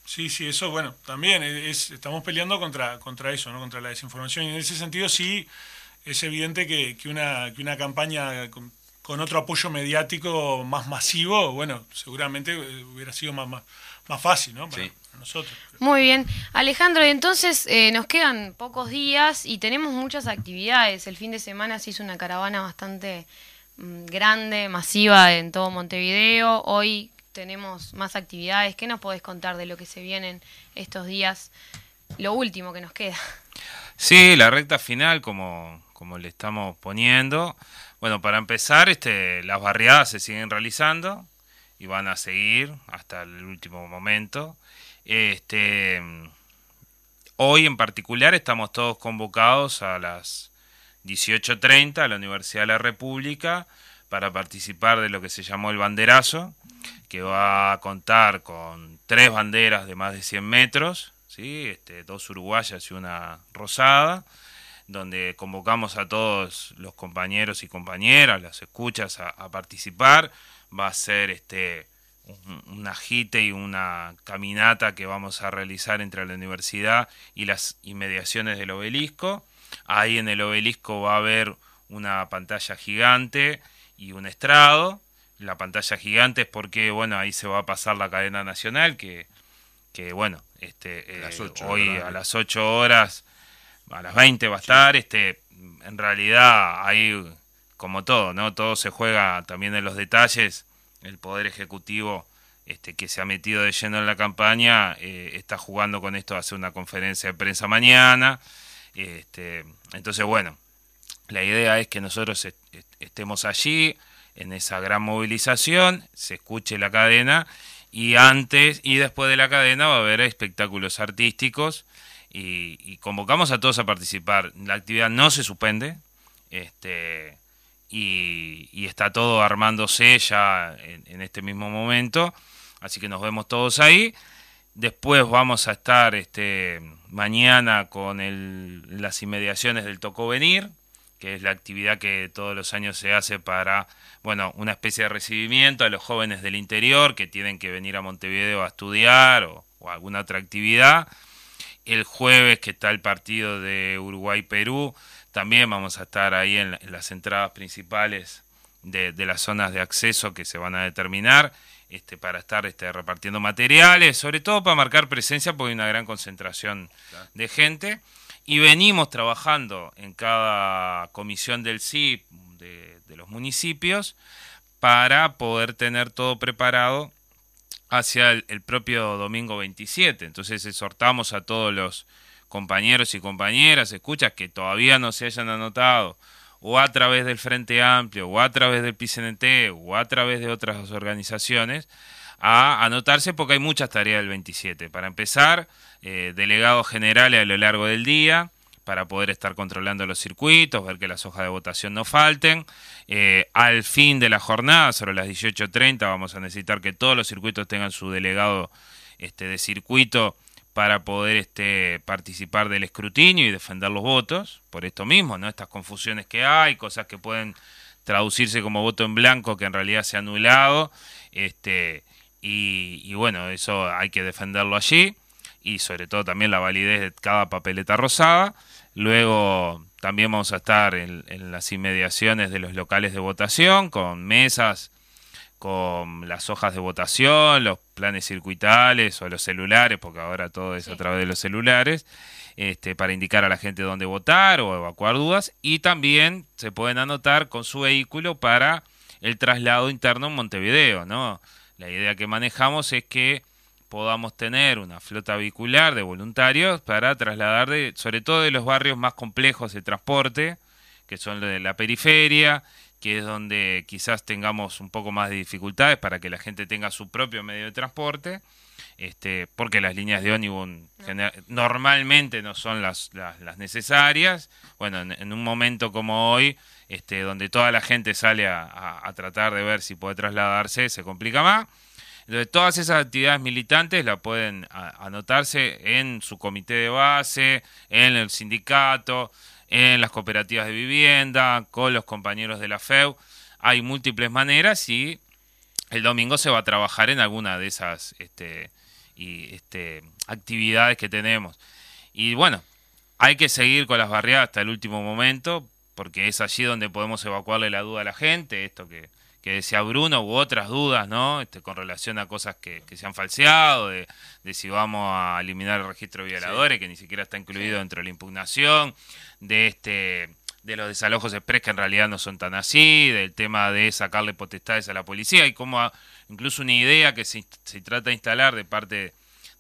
[SPEAKER 3] Sí, sí, eso, bueno, también es, estamos peleando contra, contra eso, ¿no? Contra la desinformación. Y en ese sentido sí es evidente que, que una, que una campaña con, otro apoyo mediático más masivo, bueno, seguramente hubiera sido más, más, fácil, ¿no? Para, nosotros.
[SPEAKER 2] Muy bien. Alejandro, entonces eh, nos quedan pocos días y tenemos muchas actividades. El fin de semana se hizo una caravana bastante mm, grande, masiva en todo Montevideo. Hoy tenemos más actividades. ¿Qué nos podés contar de lo que se vienen estos días? Lo último que nos queda.
[SPEAKER 4] Sí, la recta final, como, como le estamos poniendo. Bueno, para empezar, este, las barriadas se siguen realizando y van a seguir hasta el último momento. Este, hoy en particular estamos todos convocados a las 18.30 a la Universidad de la República para participar de lo que se llamó el banderazo, que va a contar con tres banderas de más de 100 metros, ¿sí? este, dos uruguayas y una rosada, donde convocamos a todos los compañeros y compañeras, las escuchas, a, a participar. Va a ser este, un, agite y una caminata que vamos a realizar entre la universidad y las inmediaciones del obelisco. Ahí en el obelisco va a haber una pantalla gigante y un estrado. La pantalla gigante es porque, bueno, ahí se va a pasar la cadena nacional, que, que bueno, este, eh, hoy a las 8 horas, a las 20 va a estar. Este, en realidad, ahí, como todo, ¿no? Todo se juega también en los detalles. El Poder Ejecutivo este, que se ha metido de lleno en la campaña, eh, está jugando con esto, hace una conferencia de prensa mañana. Este, entonces, bueno, la idea es que nosotros estemos allí en esa gran movilización, se escuche la cadena y antes y después de la cadena va a haber espectáculos artísticos y, convocamos a todos a participar. La actividad no se suspende este, y, está todo armándose ya en este mismo momento. Así que nos vemos todos ahí. Después vamos a estar este, mañana con el, las inmediaciones del Tocó Venir, que es la actividad que todos los años se hace para, bueno, una especie de recibimiento a los jóvenes del interior que tienen que venir a Montevideo a estudiar o, alguna otra actividad. El jueves que está el partido de Uruguay-Perú, también vamos a estar ahí en, las entradas principales de, de las zonas de acceso que se van a determinar este, para estar este, repartiendo materiales, sobre todo para marcar presencia porque hay una gran concentración de gente. Y venimos trabajando en cada comisión del CIP de, los municipios para poder tener todo preparado hacia el, el, propio domingo 27. Entonces exhortamos a todos los compañeros y compañeras, escuchas que todavía no se hayan anotado o a través del Frente Amplio, o a través del PCNT, o a través de otras organizaciones, a anotarse porque hay muchas tareas del 27. Para empezar, eh, delegados generales a lo largo del día, para poder estar controlando los circuitos, ver que las hojas de votación no falten. Eh, al fin de la jornada, sobre las 18.30, vamos a necesitar que todos los circuitos tengan su delegado este, de circuito para poder este, participar del escrutinio y defender los votos, por esto mismo, ¿no? Estas confusiones que hay, cosas que pueden traducirse como voto en blanco que en realidad se ha anulado, este, y, bueno, eso hay que defenderlo allí, y sobre todo también la validez de cada papeleta rosada. Luego también vamos a estar en las inmediaciones de los locales de votación, con mesas con las hojas de votación, los planes circuitales o los celulares, porque ahora todo es a través de los celulares, este, para indicar a la gente dónde votar o evacuar dudas. Y también se pueden anotar con su vehículo para el traslado interno en Montevideo. ¿no? La idea que manejamos es que podamos tener una flota vehicular de voluntarios para trasladar, de, sobre todo de los barrios más complejos de transporte, que son de la periferia que es donde quizás tengamos un poco más de dificultades para que la gente tenga su propio medio de transporte, este, porque las líneas de ómnibus normalmente no son las, las, necesarias. Bueno, en, un momento como hoy, este, donde toda la gente sale a, tratar de ver si puede trasladarse, se complica más. Entonces, todas esas actividades militantes la pueden anotarse en su comité de base, en el sindicato, en las cooperativas de vivienda, con los compañeros de la FEU. Hay múltiples maneras y el domingo se va a trabajar en alguna de esas este, y, este, actividades que tenemos. Y bueno, hay que seguir con las barriadas hasta el último momento, porque es allí donde podemos evacuarle la duda a la gente, esto que, que decía Bruno, u otras dudas, ¿no? Este, con relación a cosas que, se han falseado, de, si vamos a eliminar el registro de violadores, que ni siquiera está incluido dentro de la impugnación, de este de los desalojos express que en realidad no son tan así, del tema de sacarle potestades a la policía y como incluso una idea que se, se trata de instalar de parte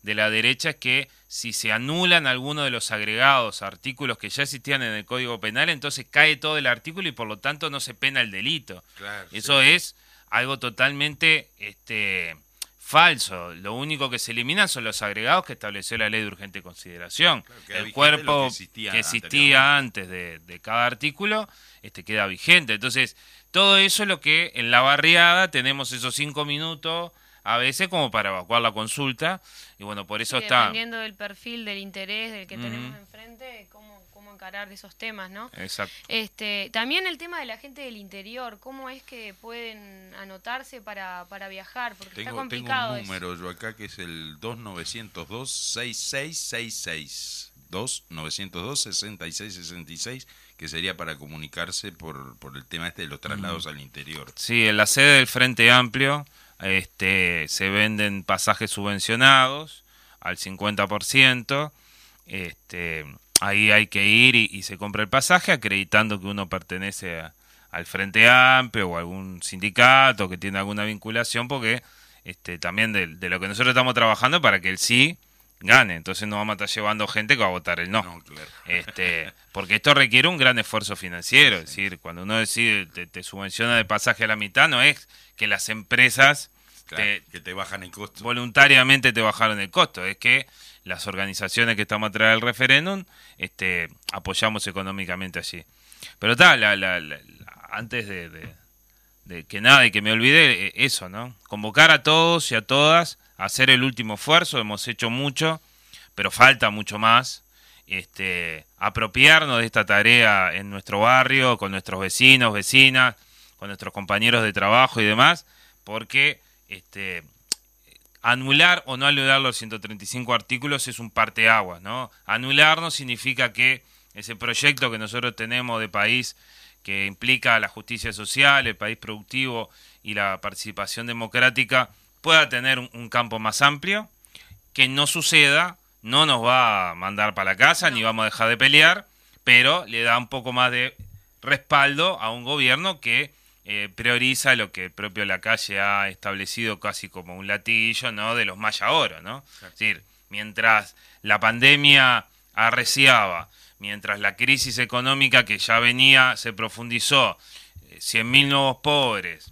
[SPEAKER 4] de la derecha es que si se anulan algunos de los agregados artículos que ya existían en el Código Penal, entonces cae todo el artículo y por lo tanto no se pena el delito. Eso es algo totalmente este, falso. Lo único que se elimina son los agregados que estableció la ley de urgente consideración. el cuerpo que existía, antes de, de, cada artículo este, queda vigente. Entonces, todo eso es lo que en la barriada tenemos esos cinco minutos a veces como para evacuar la consulta. Y bueno, por eso está...
[SPEAKER 2] Dependiendo del perfil, del interés del que tenemos enfrente, cómo, cómo encarar esos temas, ¿no?
[SPEAKER 4] Exacto.
[SPEAKER 2] Este, también el tema de la gente del interior, ¿cómo es que pueden anotarse para, para viajar? Porque
[SPEAKER 1] tengo,
[SPEAKER 2] está complicado.
[SPEAKER 1] Tengo un número yo acá que es el 2902-6666. 2-902-6666, que sería para comunicarse por, por el tema este de los traslados al interior.
[SPEAKER 4] Sí, en la sede del Frente Amplio este, se venden pasajes subvencionados al 50%. Este, ahí hay que ir y, se compra el pasaje acreditando que uno pertenece al Frente Amplio o algún sindicato que tiene alguna vinculación, porque este, también de, de, lo que nosotros estamos trabajando para que el sí gane. Entonces no vamos a estar llevando gente que va a votar el no. este, porque esto requiere un gran esfuerzo financiero. Es decir, cuando uno decide te, subvenciona de pasaje a la mitad, no es que las empresas
[SPEAKER 1] que te bajan el costo.
[SPEAKER 4] Voluntariamente te bajaron el costo. Es que las organizaciones que estamos atrás del referéndum este, apoyamos económicamente allí. Pero está, antes de, de que nada y que me olvide, eh, eso, ¿no? Convocar a todos y a todas hacer el último esfuerzo, hemos hecho mucho, pero falta mucho más. Este, apropiarnos de esta tarea en nuestro barrio, con nuestros vecinos, vecinas, con nuestros compañeros de trabajo y demás, porque este, anular o no anular los 135 artículos es un parteaguas, ¿no? Anular no significa que ese proyecto que nosotros tenemos de país que implica la justicia social, el país productivo y la participación democrática pueda tener un, campo más amplio, que no suceda, no nos va a mandar para la casa, ni vamos a dejar de pelear, pero le da un poco más de respaldo a un gobierno que eh, prioriza lo que el propio la calle ha establecido casi como un latillo, ¿no? De los maya oro, ¿no? Es decir, mientras la pandemia arreciaba, mientras la crisis económica que ya venía se profundizó, 100.000 eh, nuevos pobres,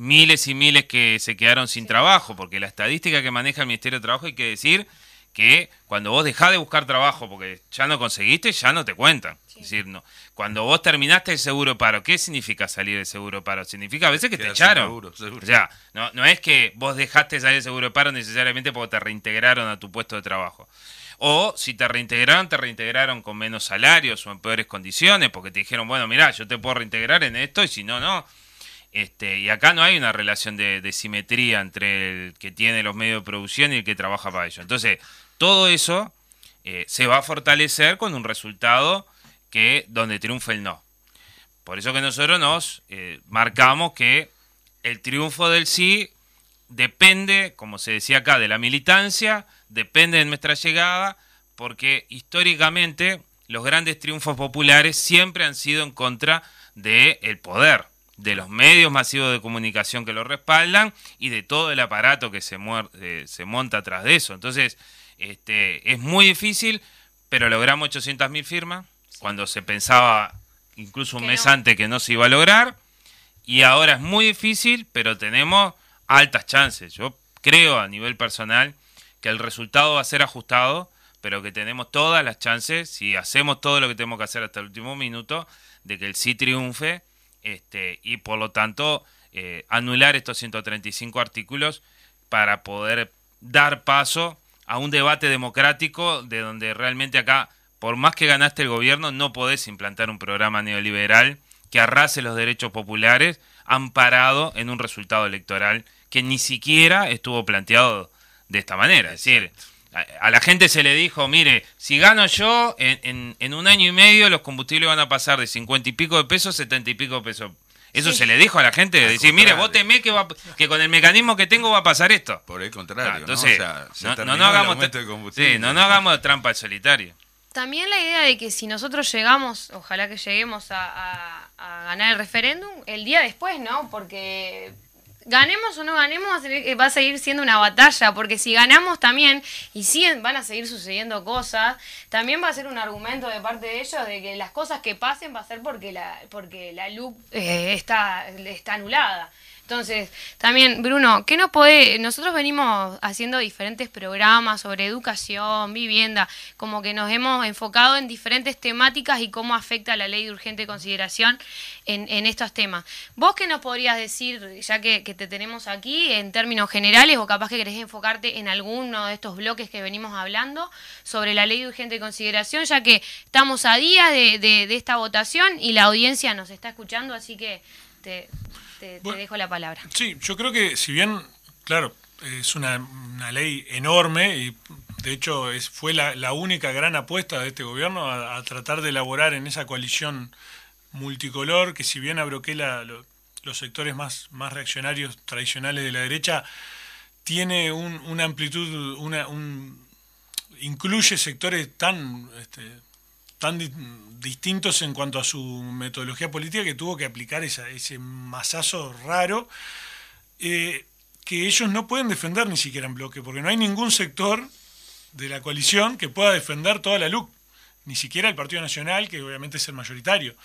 [SPEAKER 4] miles y miles que se quedaron sin trabajo, porque la estadística que maneja el Ministerio de Trabajo hay que decir que cuando vos dejás de buscar trabajo porque ya no conseguiste, ya no te cuentan. Es decir, no. cuando vos terminaste el seguro paro, ¿qué significa salir del seguro paro? Significa a veces que te echaron. O sea, no, no es que vos dejaste salir del seguro paro necesariamente porque te reintegraron a tu puesto de trabajo. O si te reintegraron, te reintegraron con menos salarios o en peores condiciones, porque te dijeron, bueno, mira, yo te puedo reintegrar en esto y si no, no. Este, y acá no hay una relación de, simetría entre el que tiene los medios de producción y el que trabaja para ello. Entonces, todo eso eh, se va a fortalecer con un resultado que donde triunfa el no. Por eso que nosotros nos eh, marcamos que el triunfo del sí depende, como se decía acá, de la militancia, depende de nuestra llegada, porque históricamente los grandes triunfos populares siempre han sido en contra del poder de los medios masivos de comunicación que lo respaldan y de todo el aparato que se, eh, se monta atrás de eso. Entonces, este, es muy difícil, pero logramos 800.000 firmas cuando se pensaba incluso un mes antes que no se iba a lograr. Y ahora es muy difícil, pero tenemos altas chances. Yo creo a nivel personal que el resultado va a ser ajustado, pero que tenemos todas las chances, si hacemos todo lo que tenemos que hacer hasta el último minuto, de que el sí triunfe este, y por lo tanto eh, anular estos 135 artículos para poder dar paso a un debate democrático de donde realmente acá, por más que ganaste el gobierno, no podés implantar un programa neoliberal que arrase los derechos populares amparado en un resultado electoral que ni siquiera estuvo planteado de esta manera. Es decir, a, la gente se le dijo, mire, si gano yo, en, en, un año y medio los combustibles van a pasar de 50 y pico de pesos a 70 y pico de pesos. Eso se le dijo a la gente, de decir, mire, vóteme que, va, que con el mecanismo que tengo va a pasar esto.
[SPEAKER 1] Por el contrario,
[SPEAKER 4] entonces, ¿no? no, hagamos, sí, no, no hagamos trampa al solitario.
[SPEAKER 2] También la idea de que si nosotros llegamos, ojalá que lleguemos a, a ganar el referéndum, el día después, ¿no? Porque ganemos o no ganemos, va a seguir siendo una batalla, porque si ganamos también, y siguen, van a seguir sucediendo cosas, también va a ser un argumento de parte de ellos de que las cosas que pasen va a ser porque la, porque la luz eh, está, está anulada. Entonces, también, Bruno, ¿qué nos puede...? Nosotros venimos haciendo diferentes programas sobre educación, vivienda, como que nos hemos enfocado en diferentes temáticas y cómo afecta la ley de urgente consideración en, estos temas. ¿Vos qué nos podrías decir, ya que, te tenemos aquí, en términos generales, o capaz que querés enfocarte en alguno de estos bloques que venimos hablando, sobre la ley de urgente consideración, ya que estamos a días de, de esta votación y la audiencia nos está escuchando, así que te te, dejo la palabra.
[SPEAKER 3] Sí, yo creo que si bien, claro, es una, ley enorme y de hecho es, fue la, única gran apuesta de este gobierno a, tratar de elaborar en esa coalición multicolor que si bien abroquela los sectores más, más reaccionarios tradicionales de la derecha, tiene una amplitud, una, un, incluye sectores tan, este, tan distintos en cuanto a su metodología política que tuvo que aplicar ese masazo raro, eh, que ellos no pueden defender ni siquiera en bloque, porque no hay ningún sector de la coalición que pueda defender toda la LUC, ni siquiera el Partido Nacional, que obviamente es el mayoritario.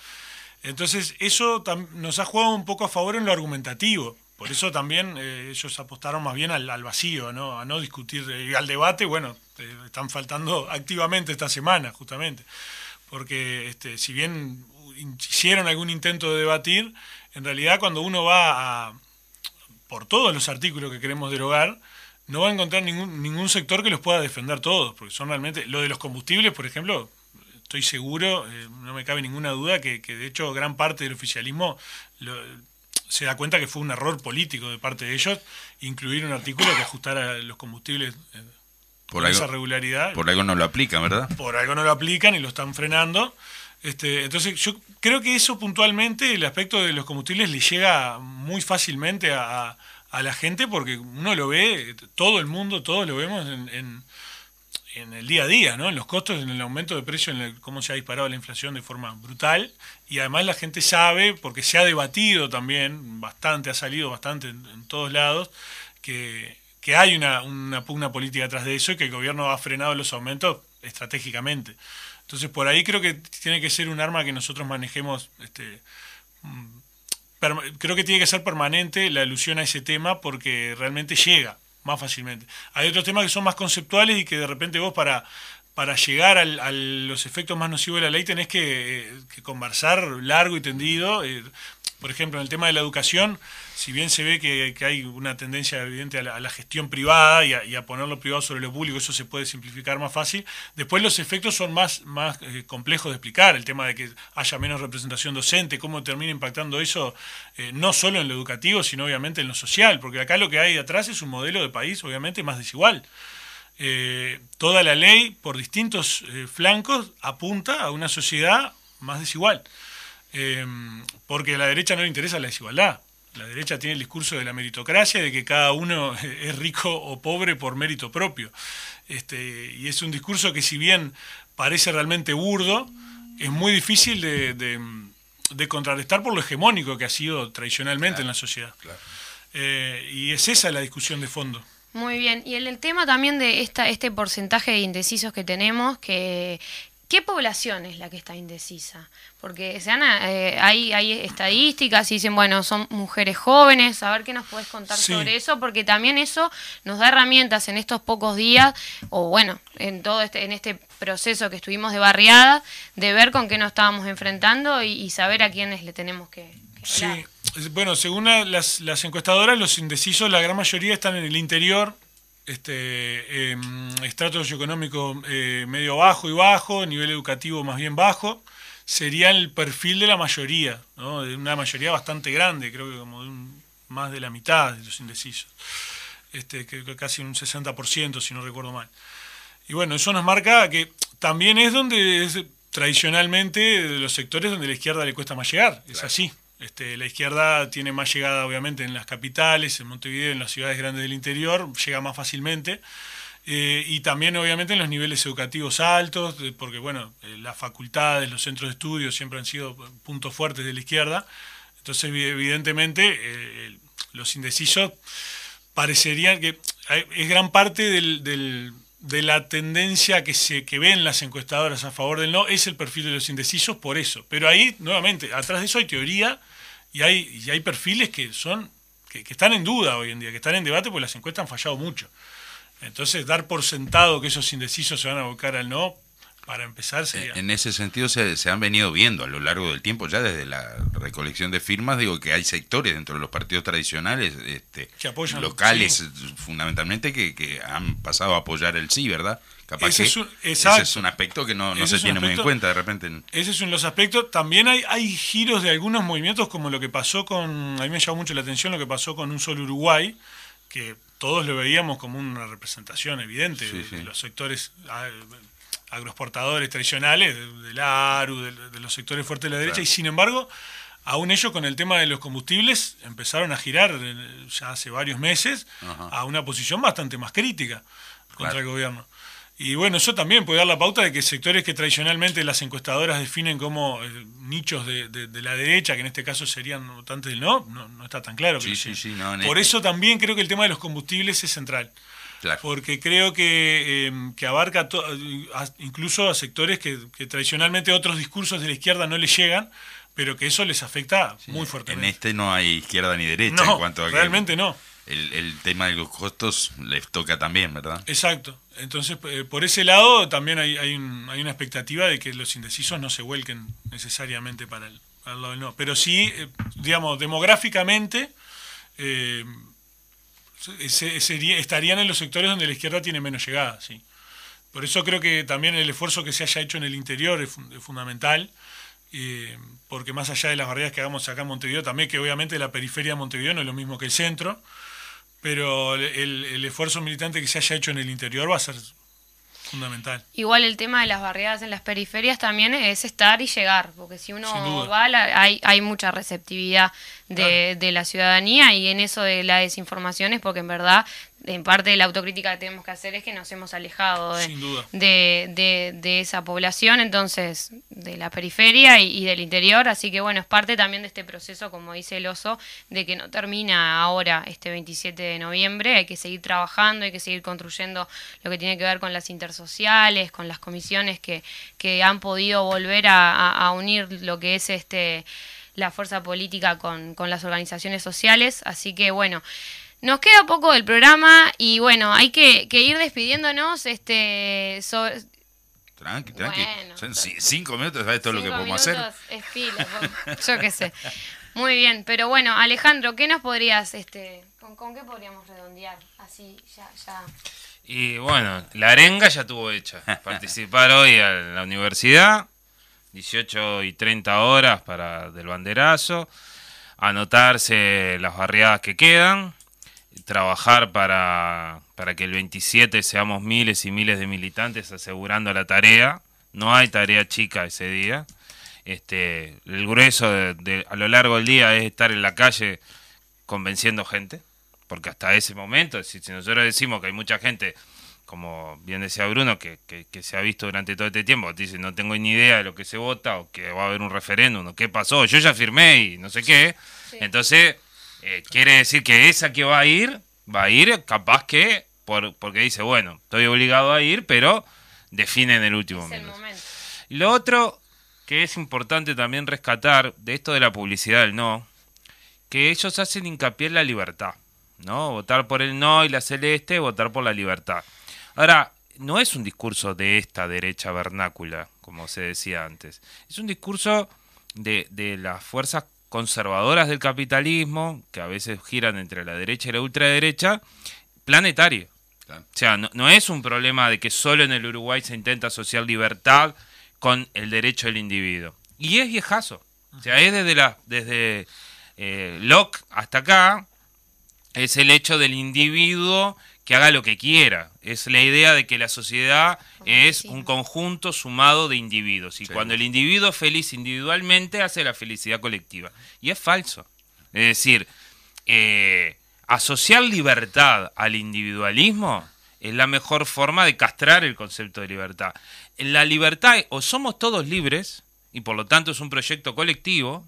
[SPEAKER 3] Entonces, eso nos ha jugado un poco a favor en lo argumentativo. Por eso también eh, ellos apostaron más bien al, vacío, ¿no? a no discutir, y al debate, bueno, eh, están faltando activamente esta semana, justamente porque este, si bien hicieron algún intento de debatir, en realidad cuando uno va a, por todos los artículos que queremos derogar, no va a encontrar ningún, ningún sector que los pueda defender todos, porque son realmente, lo de los combustibles, por ejemplo, estoy seguro, eh, no me cabe ninguna duda, que, de hecho gran parte del oficialismo se da cuenta que fue un error político de parte de ellos incluir un artículo que ajustara los combustibles por esa regularidad.
[SPEAKER 1] Por algo no lo aplican, ¿verdad?
[SPEAKER 3] Por algo no lo aplican y lo están frenando. Este, entonces, yo creo que eso puntualmente, el aspecto de los combustibles, le llega muy fácilmente a, la gente porque uno lo ve, todo el mundo, todos lo vemos en, en, el día a día, ¿no? En los costos, en el aumento de precio, en cómo se ha disparado la inflación de forma brutal. Y además la gente sabe, porque se ha debatido también bastante, ha salido bastante en todos lados, que que hay una, una pugna política atrás de eso y que el gobierno ha frenado los aumentos estratégicamente. Entonces, por ahí creo que tiene que ser un arma que nosotros manejemos. Este, mm, creo que tiene que ser permanente la alusión a ese tema porque realmente llega más fácilmente. Hay otros temas que son más conceptuales y que de repente vos para, para llegar al, a los efectos más nocivos de la ley tenés que, que conversar largo y tendido. Eh, por ejemplo, en el tema de la educación, si bien se ve que, hay una tendencia evidente a la, gestión privada y a, poner lo privado sobre lo público, eso se puede simplificar más fácil. Después los efectos son más, más eh, complejos de explicar, el tema de que haya menos representación docente, cómo termina impactando eso eh, no solo en lo educativo, sino obviamente en lo social, porque acá lo que hay atrás es un modelo de país obviamente más desigual. Eh, toda la ley, por distintos flancos, apunta a una sociedad más desigual. porque a la derecha no le interesa la desigualdad la derecha tiene el discurso de la meritocracia, de que cada uno es rico o pobre por mérito propio. Este, y es un discurso que si bien parece realmente burdo, es muy difícil de, contrarrestar por lo hegemónico que ha sido tradicionalmente en la sociedad. Eh, y es esa la discusión de fondo.
[SPEAKER 2] Muy bien, y el, el tema también de esta, este porcentaje de indecisos que tenemos, que, ¿Qué población es la que está indecisa? Porque se eh, hay, hay estadísticas y dicen, bueno, son mujeres jóvenes, a ver qué nos puedes contar sobre eso, porque también eso nos da herramientas en estos pocos días, o bueno, en todo este, en este proceso que estuvimos de barriada, de ver con qué nos estábamos enfrentando y, saber a quiénes le tenemos que...
[SPEAKER 3] sí, bueno, según las, las encuestadoras, los indecisos, la gran mayoría están en el interior, este, em, estrato socioeconómico eh, medio bajo y bajo, nivel educativo más bien bajo, sería el perfil de la mayoría, ¿no? de una mayoría bastante grande, creo que como de más de la mitad de los indecisos, este, que, casi un 60% si no recuerdo mal. Y bueno, eso nos marca que también es donde es tradicionalmente de los sectores donde la izquierda le cuesta más llegar, es así. Este, la izquierda tiene más llegada, obviamente, en las capitales, en Montevideo, en las ciudades grandes del interior, llega más fácilmente. Eh, y también, obviamente, en los niveles educativos altos, porque, bueno, eh, las facultades, los centros de estudio siempre han sido puntos fuertes de la izquierda. Entonces, evidentemente, eh, los indecisos parecerían que es gran parte de la tendencia que se que ven las encuestadoras a favor del no es el perfil de los indecisos por eso pero ahí nuevamente atrás de eso hay teoría y hay, y hay perfiles que son que, están en duda hoy en día, que están en debate porque las encuestas han fallado mucho. Entonces, dar por sentado que esos indecisos se van a abocar al no, para empezar sería...
[SPEAKER 1] En ese sentido se, han venido viendo a lo largo del tiempo, ya desde la recolección de firmas, digo que hay sectores dentro de los partidos tradicionales, este, locales fundamentalmente, que, han pasado a apoyar el sí, ¿verdad? Capaz ese, es un, ese es un aspecto que no, se tiene muy en cuenta de repente.
[SPEAKER 3] Ese es uno de los aspectos. También hay, hay giros de algunos movimientos, como lo que pasó con... A mí me llamó mucho la atención lo que pasó con Un Solo Uruguay, que todos lo veíamos como una representación evidente de, los sectores ah, agroexportadores tradicionales, del ARU, de, los sectores fuertes de la derecha, y sin embargo, aún ellos con el tema de los combustibles empezaron a girar eh, ya hace varios meses a una posición bastante más crítica contra el gobierno. Y bueno, eso también puede dar la pauta de que sectores que tradicionalmente las encuestadoras definen como eh, nichos de, la derecha, que en este caso serían votantes del no, no, está tan claro.
[SPEAKER 1] Sí, sí, sí, Por
[SPEAKER 3] este eso también creo que el tema de los combustibles es central. Porque creo que, em, que abarca incluso a sectores que, tradicionalmente otros discursos de la izquierda no les llegan, pero que eso les afecta muy fuertemente.
[SPEAKER 1] En este no hay izquierda ni derecha en cuanto a
[SPEAKER 3] realmente no.
[SPEAKER 1] El, el, tema de los costos les toca también, ¿verdad?
[SPEAKER 3] Exacto. Entonces, eh, por ese lado también hay, hay, hay, una expectativa de que los indecisos no se vuelquen necesariamente para el, lado del no. Pero sí, eh, digamos, demográficamente... Eh, estarían en los sectores donde la izquierda tiene menos llegada, sí. Por eso creo que también el esfuerzo que se haya hecho en el interior es, fundamental, eh, porque más allá de las barreras que hagamos acá en Montevideo, también que obviamente la periferia de Montevideo no es lo mismo que el centro, pero el esfuerzo militante que se haya hecho en el interior va a ser Fundamental.
[SPEAKER 2] Igual el tema de las barriadas en las periferias también es estar y llegar, porque si uno va, hay, hay mucha receptividad de, de, la ciudadanía y en eso de la desinformación es porque en verdad en parte de la autocrítica que tenemos que hacer es que nos hemos alejado de, de, esa población, entonces, de la periferia y, del interior, así que bueno, es parte también de este proceso, como dice el oso, de que no termina ahora este 27 de noviembre, hay que seguir trabajando, hay que seguir construyendo lo que tiene que ver con las intersociales, con las comisiones que, que han podido volver a, a unir lo que es este la fuerza política con, con las organizaciones sociales, así que bueno, nos queda poco del programa y bueno, hay que, ir despidiéndonos. Este,
[SPEAKER 1] Tranqui, tranqui. Son cinco minutos, ¿sabes todo lo que podemos hacer?
[SPEAKER 2] Es yo qué sé. Muy bien, pero bueno, Alejandro, ¿qué nos podrías, este, con, qué podríamos redondear? Así, ya, ya.
[SPEAKER 4] Y bueno, la arenga ya tuvo hecha. Participar hoy a la universidad, 18 y 30 horas para del banderazo, anotarse las barriadas que quedan, trabajar para, para que el 27 seamos miles y miles de militantes asegurando la tarea. No hay tarea chica ese día. Este, el grueso de, a lo largo del día es estar en la calle convenciendo gente, porque hasta ese momento, si, nosotros decimos que hay mucha gente, como bien decía Bruno, que, que, se ha visto durante todo este tiempo, dice no tengo ni idea de lo que se vota o que va a haber un referéndum o qué pasó, yo ya firmé y no sé qué, entonces eh, quiere decir que esa que va a ir, va a ir capaz que, por, porque dice, bueno, estoy obligado a ir, pero define en el último momento. Y lo otro que es importante también rescatar de esto de la publicidad del no, que ellos hacen hincapié en la libertad, ¿no? Votar por el no y la celeste, votar por la libertad. Ahora, no es un discurso de esta derecha vernácula, como se decía antes. Es un discurso de, de las fuerzas conservadoras del capitalismo, que a veces giran entre la derecha y la ultraderecha, planetario. O sea, no, es un problema de que solo en el Uruguay se intenta asociar libertad con el derecho del individuo. Y es viejazo. O sea, es desde, la, desde eh, Locke hasta acá, es el hecho del individuo que haga lo que quiera. Es la idea de que la sociedad es un conjunto sumado de individuos. Y cuando el individuo es feliz individualmente, hace la felicidad colectiva. Y es falso. Es decir, eh, asociar libertad al individualismo es la mejor forma de castrar el concepto de libertad. En la libertad o somos todos libres, y por lo tanto es un proyecto colectivo,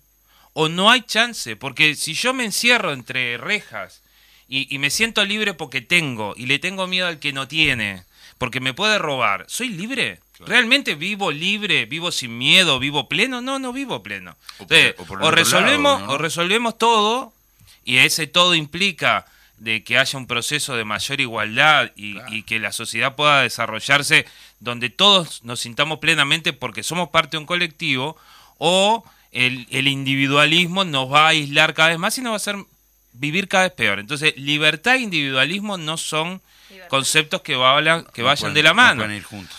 [SPEAKER 4] o no hay chance, porque si yo me encierro entre rejas, y, me siento libre porque tengo y le tengo miedo al que no tiene, porque me puede robar, ¿soy libre? ¿Realmente vivo libre, vivo sin miedo, vivo pleno? No, no vivo pleno. O, resolvemos, o resolvemos todo y ese todo implica de que haya un proceso de mayor igualdad y, que la sociedad pueda desarrollarse donde todos nos sintamos plenamente porque somos parte de un colectivo, o el, el individualismo nos va a aislar cada vez más y nos va a hacer vivir cada vez peor. Entonces, libertad e individualismo no son conceptos que, que vayan de la mano.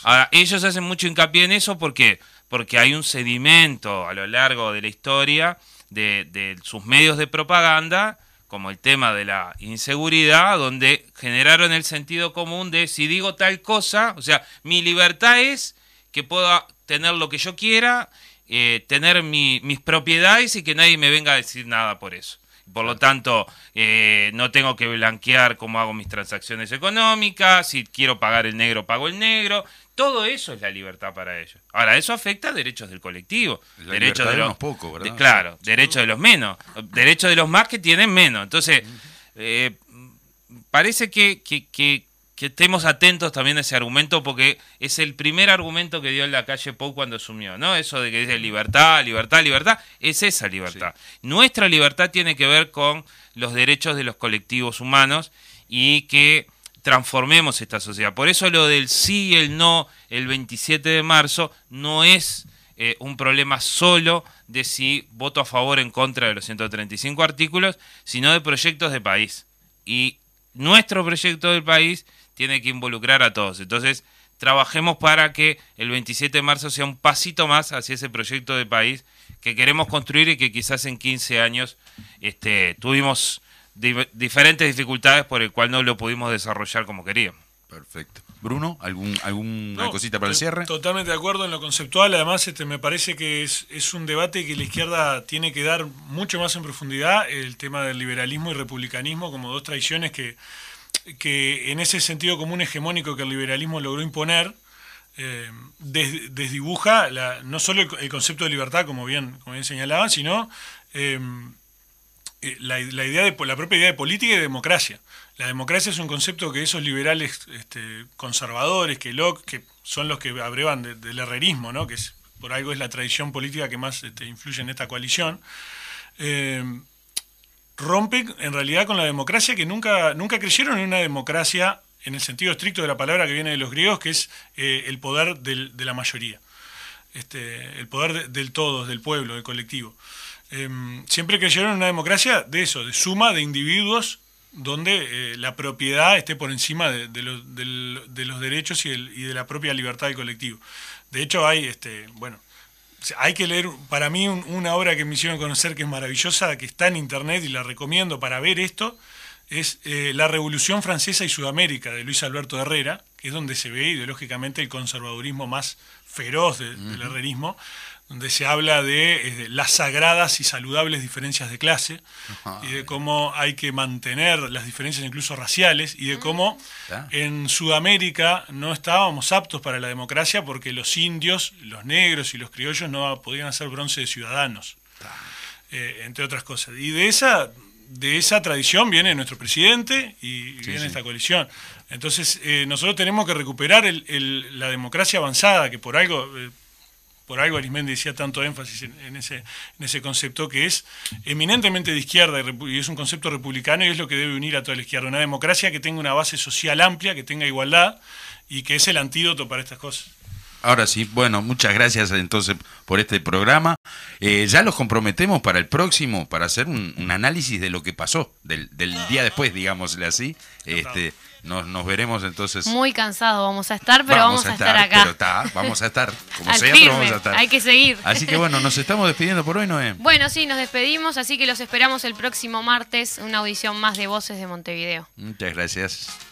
[SPEAKER 4] Ahora, ellos hacen mucho hincapié en eso porque, porque hay un sedimento a lo largo de la historia de, de sus medios de propaganda como el tema de la inseguridad, donde generaron el sentido común de si digo tal cosa, o sea, mi libertad es que pueda tener lo que yo quiera, eh, tener mis propiedades y que nadie me venga a decir nada por eso. Por lo tanto, eh, no tengo que blanquear cómo hago mis transacciones económicas, si quiero pagar el negro, pago el negro. Todo eso es la libertad para ellos. Ahora, eso afecta a derechos del colectivo. derechos de los pocos, ¿verdad? claro, derechos de los menos. Derechos de los más que tienen menos. Entonces, eh, parece que, que, que estemos atentos también a ese argumento porque es el primer argumento que dio en la calle Pou cuando asumió, ¿no? Eso de que dice libertad, libertad, libertad, es esa libertad. Nuestra libertad tiene que ver con los derechos de los colectivos humanos y que transformemos esta sociedad. Por eso lo del sí y el no el 27 de marzo no es eh, un problema solo de si voto a favor o en contra de los 135 artículos, sino de proyectos de país. Y nuestro proyecto del país tiene que involucrar a todos. Entonces, trabajemos para que el 27 de marzo sea un pasito más hacia ese proyecto de país que queremos construir y que quizás en 15 años este, tuvimos diferentes dificultades por el cual no lo pudimos desarrollar como queríamos.
[SPEAKER 1] Perfecto. Bruno, ¿algún, ¿alguna cosita para el cierre?
[SPEAKER 3] Totalmente de acuerdo en lo conceptual. Además, este, me parece que es, es, un debate que la izquierda tiene que dar mucho más en profundidad, el tema del liberalismo y republicanismo como dos tradiciones que, que en ese sentido común hegemónico que el liberalismo logró imponer, eh, desdibuja no solo el, concepto de libertad, como bien, como bien señalaban, sino eh, eh, la, idea de, la propia idea de política y de democracia. La democracia es un concepto que esos liberales este, conservadores, que, que son los que abrevan del herrerismo, ¿no? que por algo es la tradición política que más este, influye en esta coalición, rompe en realidad con la democracia que nunca, nunca creyeron en una democracia en el sentido estricto de la palabra que viene de los griegos, que es eh, el poder de la mayoría, este, el poder del todo, del pueblo, del colectivo. Em, siempre creyeron en una democracia de eso, de suma de individuos donde eh, la propiedad esté por encima de, los derechos y, y, de la propia libertad del colectivo. De hecho, hay, este, bueno, hay que leer, para mí, una obra que me hicieron conocer que es maravillosa, que está en internet y la recomiendo para ver esto, es eh, La Revolución Francesa y Sudamérica de Luis Alberto Herrera, que es donde se ve ideológicamente el conservadurismo más feroz del herrerismo, donde se habla de, las sagradas y saludables diferencias de clase y de cómo hay que mantener las diferencias incluso raciales y de mm. cómo en Sudamérica no estábamos aptos para la democracia porque los indios, los negros y los criollos no podían hacer bronce de ciudadanos, eh, entre otras cosas. Y de esa, de esa tradición viene nuestro presidente y viene esta coalición. Entonces eh, nosotros tenemos que recuperar la democracia avanzada, que por algo... Eh, por algo Arismendi decía tanto énfasis en, ese, en ese concepto, que es eminentemente de izquierda y es un concepto republicano y es lo que debe unir a toda la izquierda. Una democracia que tenga una base social amplia, que tenga igualdad y que es el antídoto para estas cosas.
[SPEAKER 1] Ahora sí, bueno, muchas gracias entonces por este programa. Eh, ya los comprometemos para el próximo, para hacer un, análisis de lo que pasó, del, del día después, digámosle así. Este, nos, nos veremos entonces.
[SPEAKER 2] Muy cansado vamos a estar, pero vamos, a estar, acá.
[SPEAKER 1] Pero vamos a estar, como sea, pero vamos a estar.
[SPEAKER 2] Hay que seguir.
[SPEAKER 1] Así que bueno, nos estamos despidiendo por hoy, Noé.
[SPEAKER 2] Bueno, sí, nos despedimos, así que los esperamos el próximo martes, una audición más de Voces de Montevideo.
[SPEAKER 1] Muchas gracias.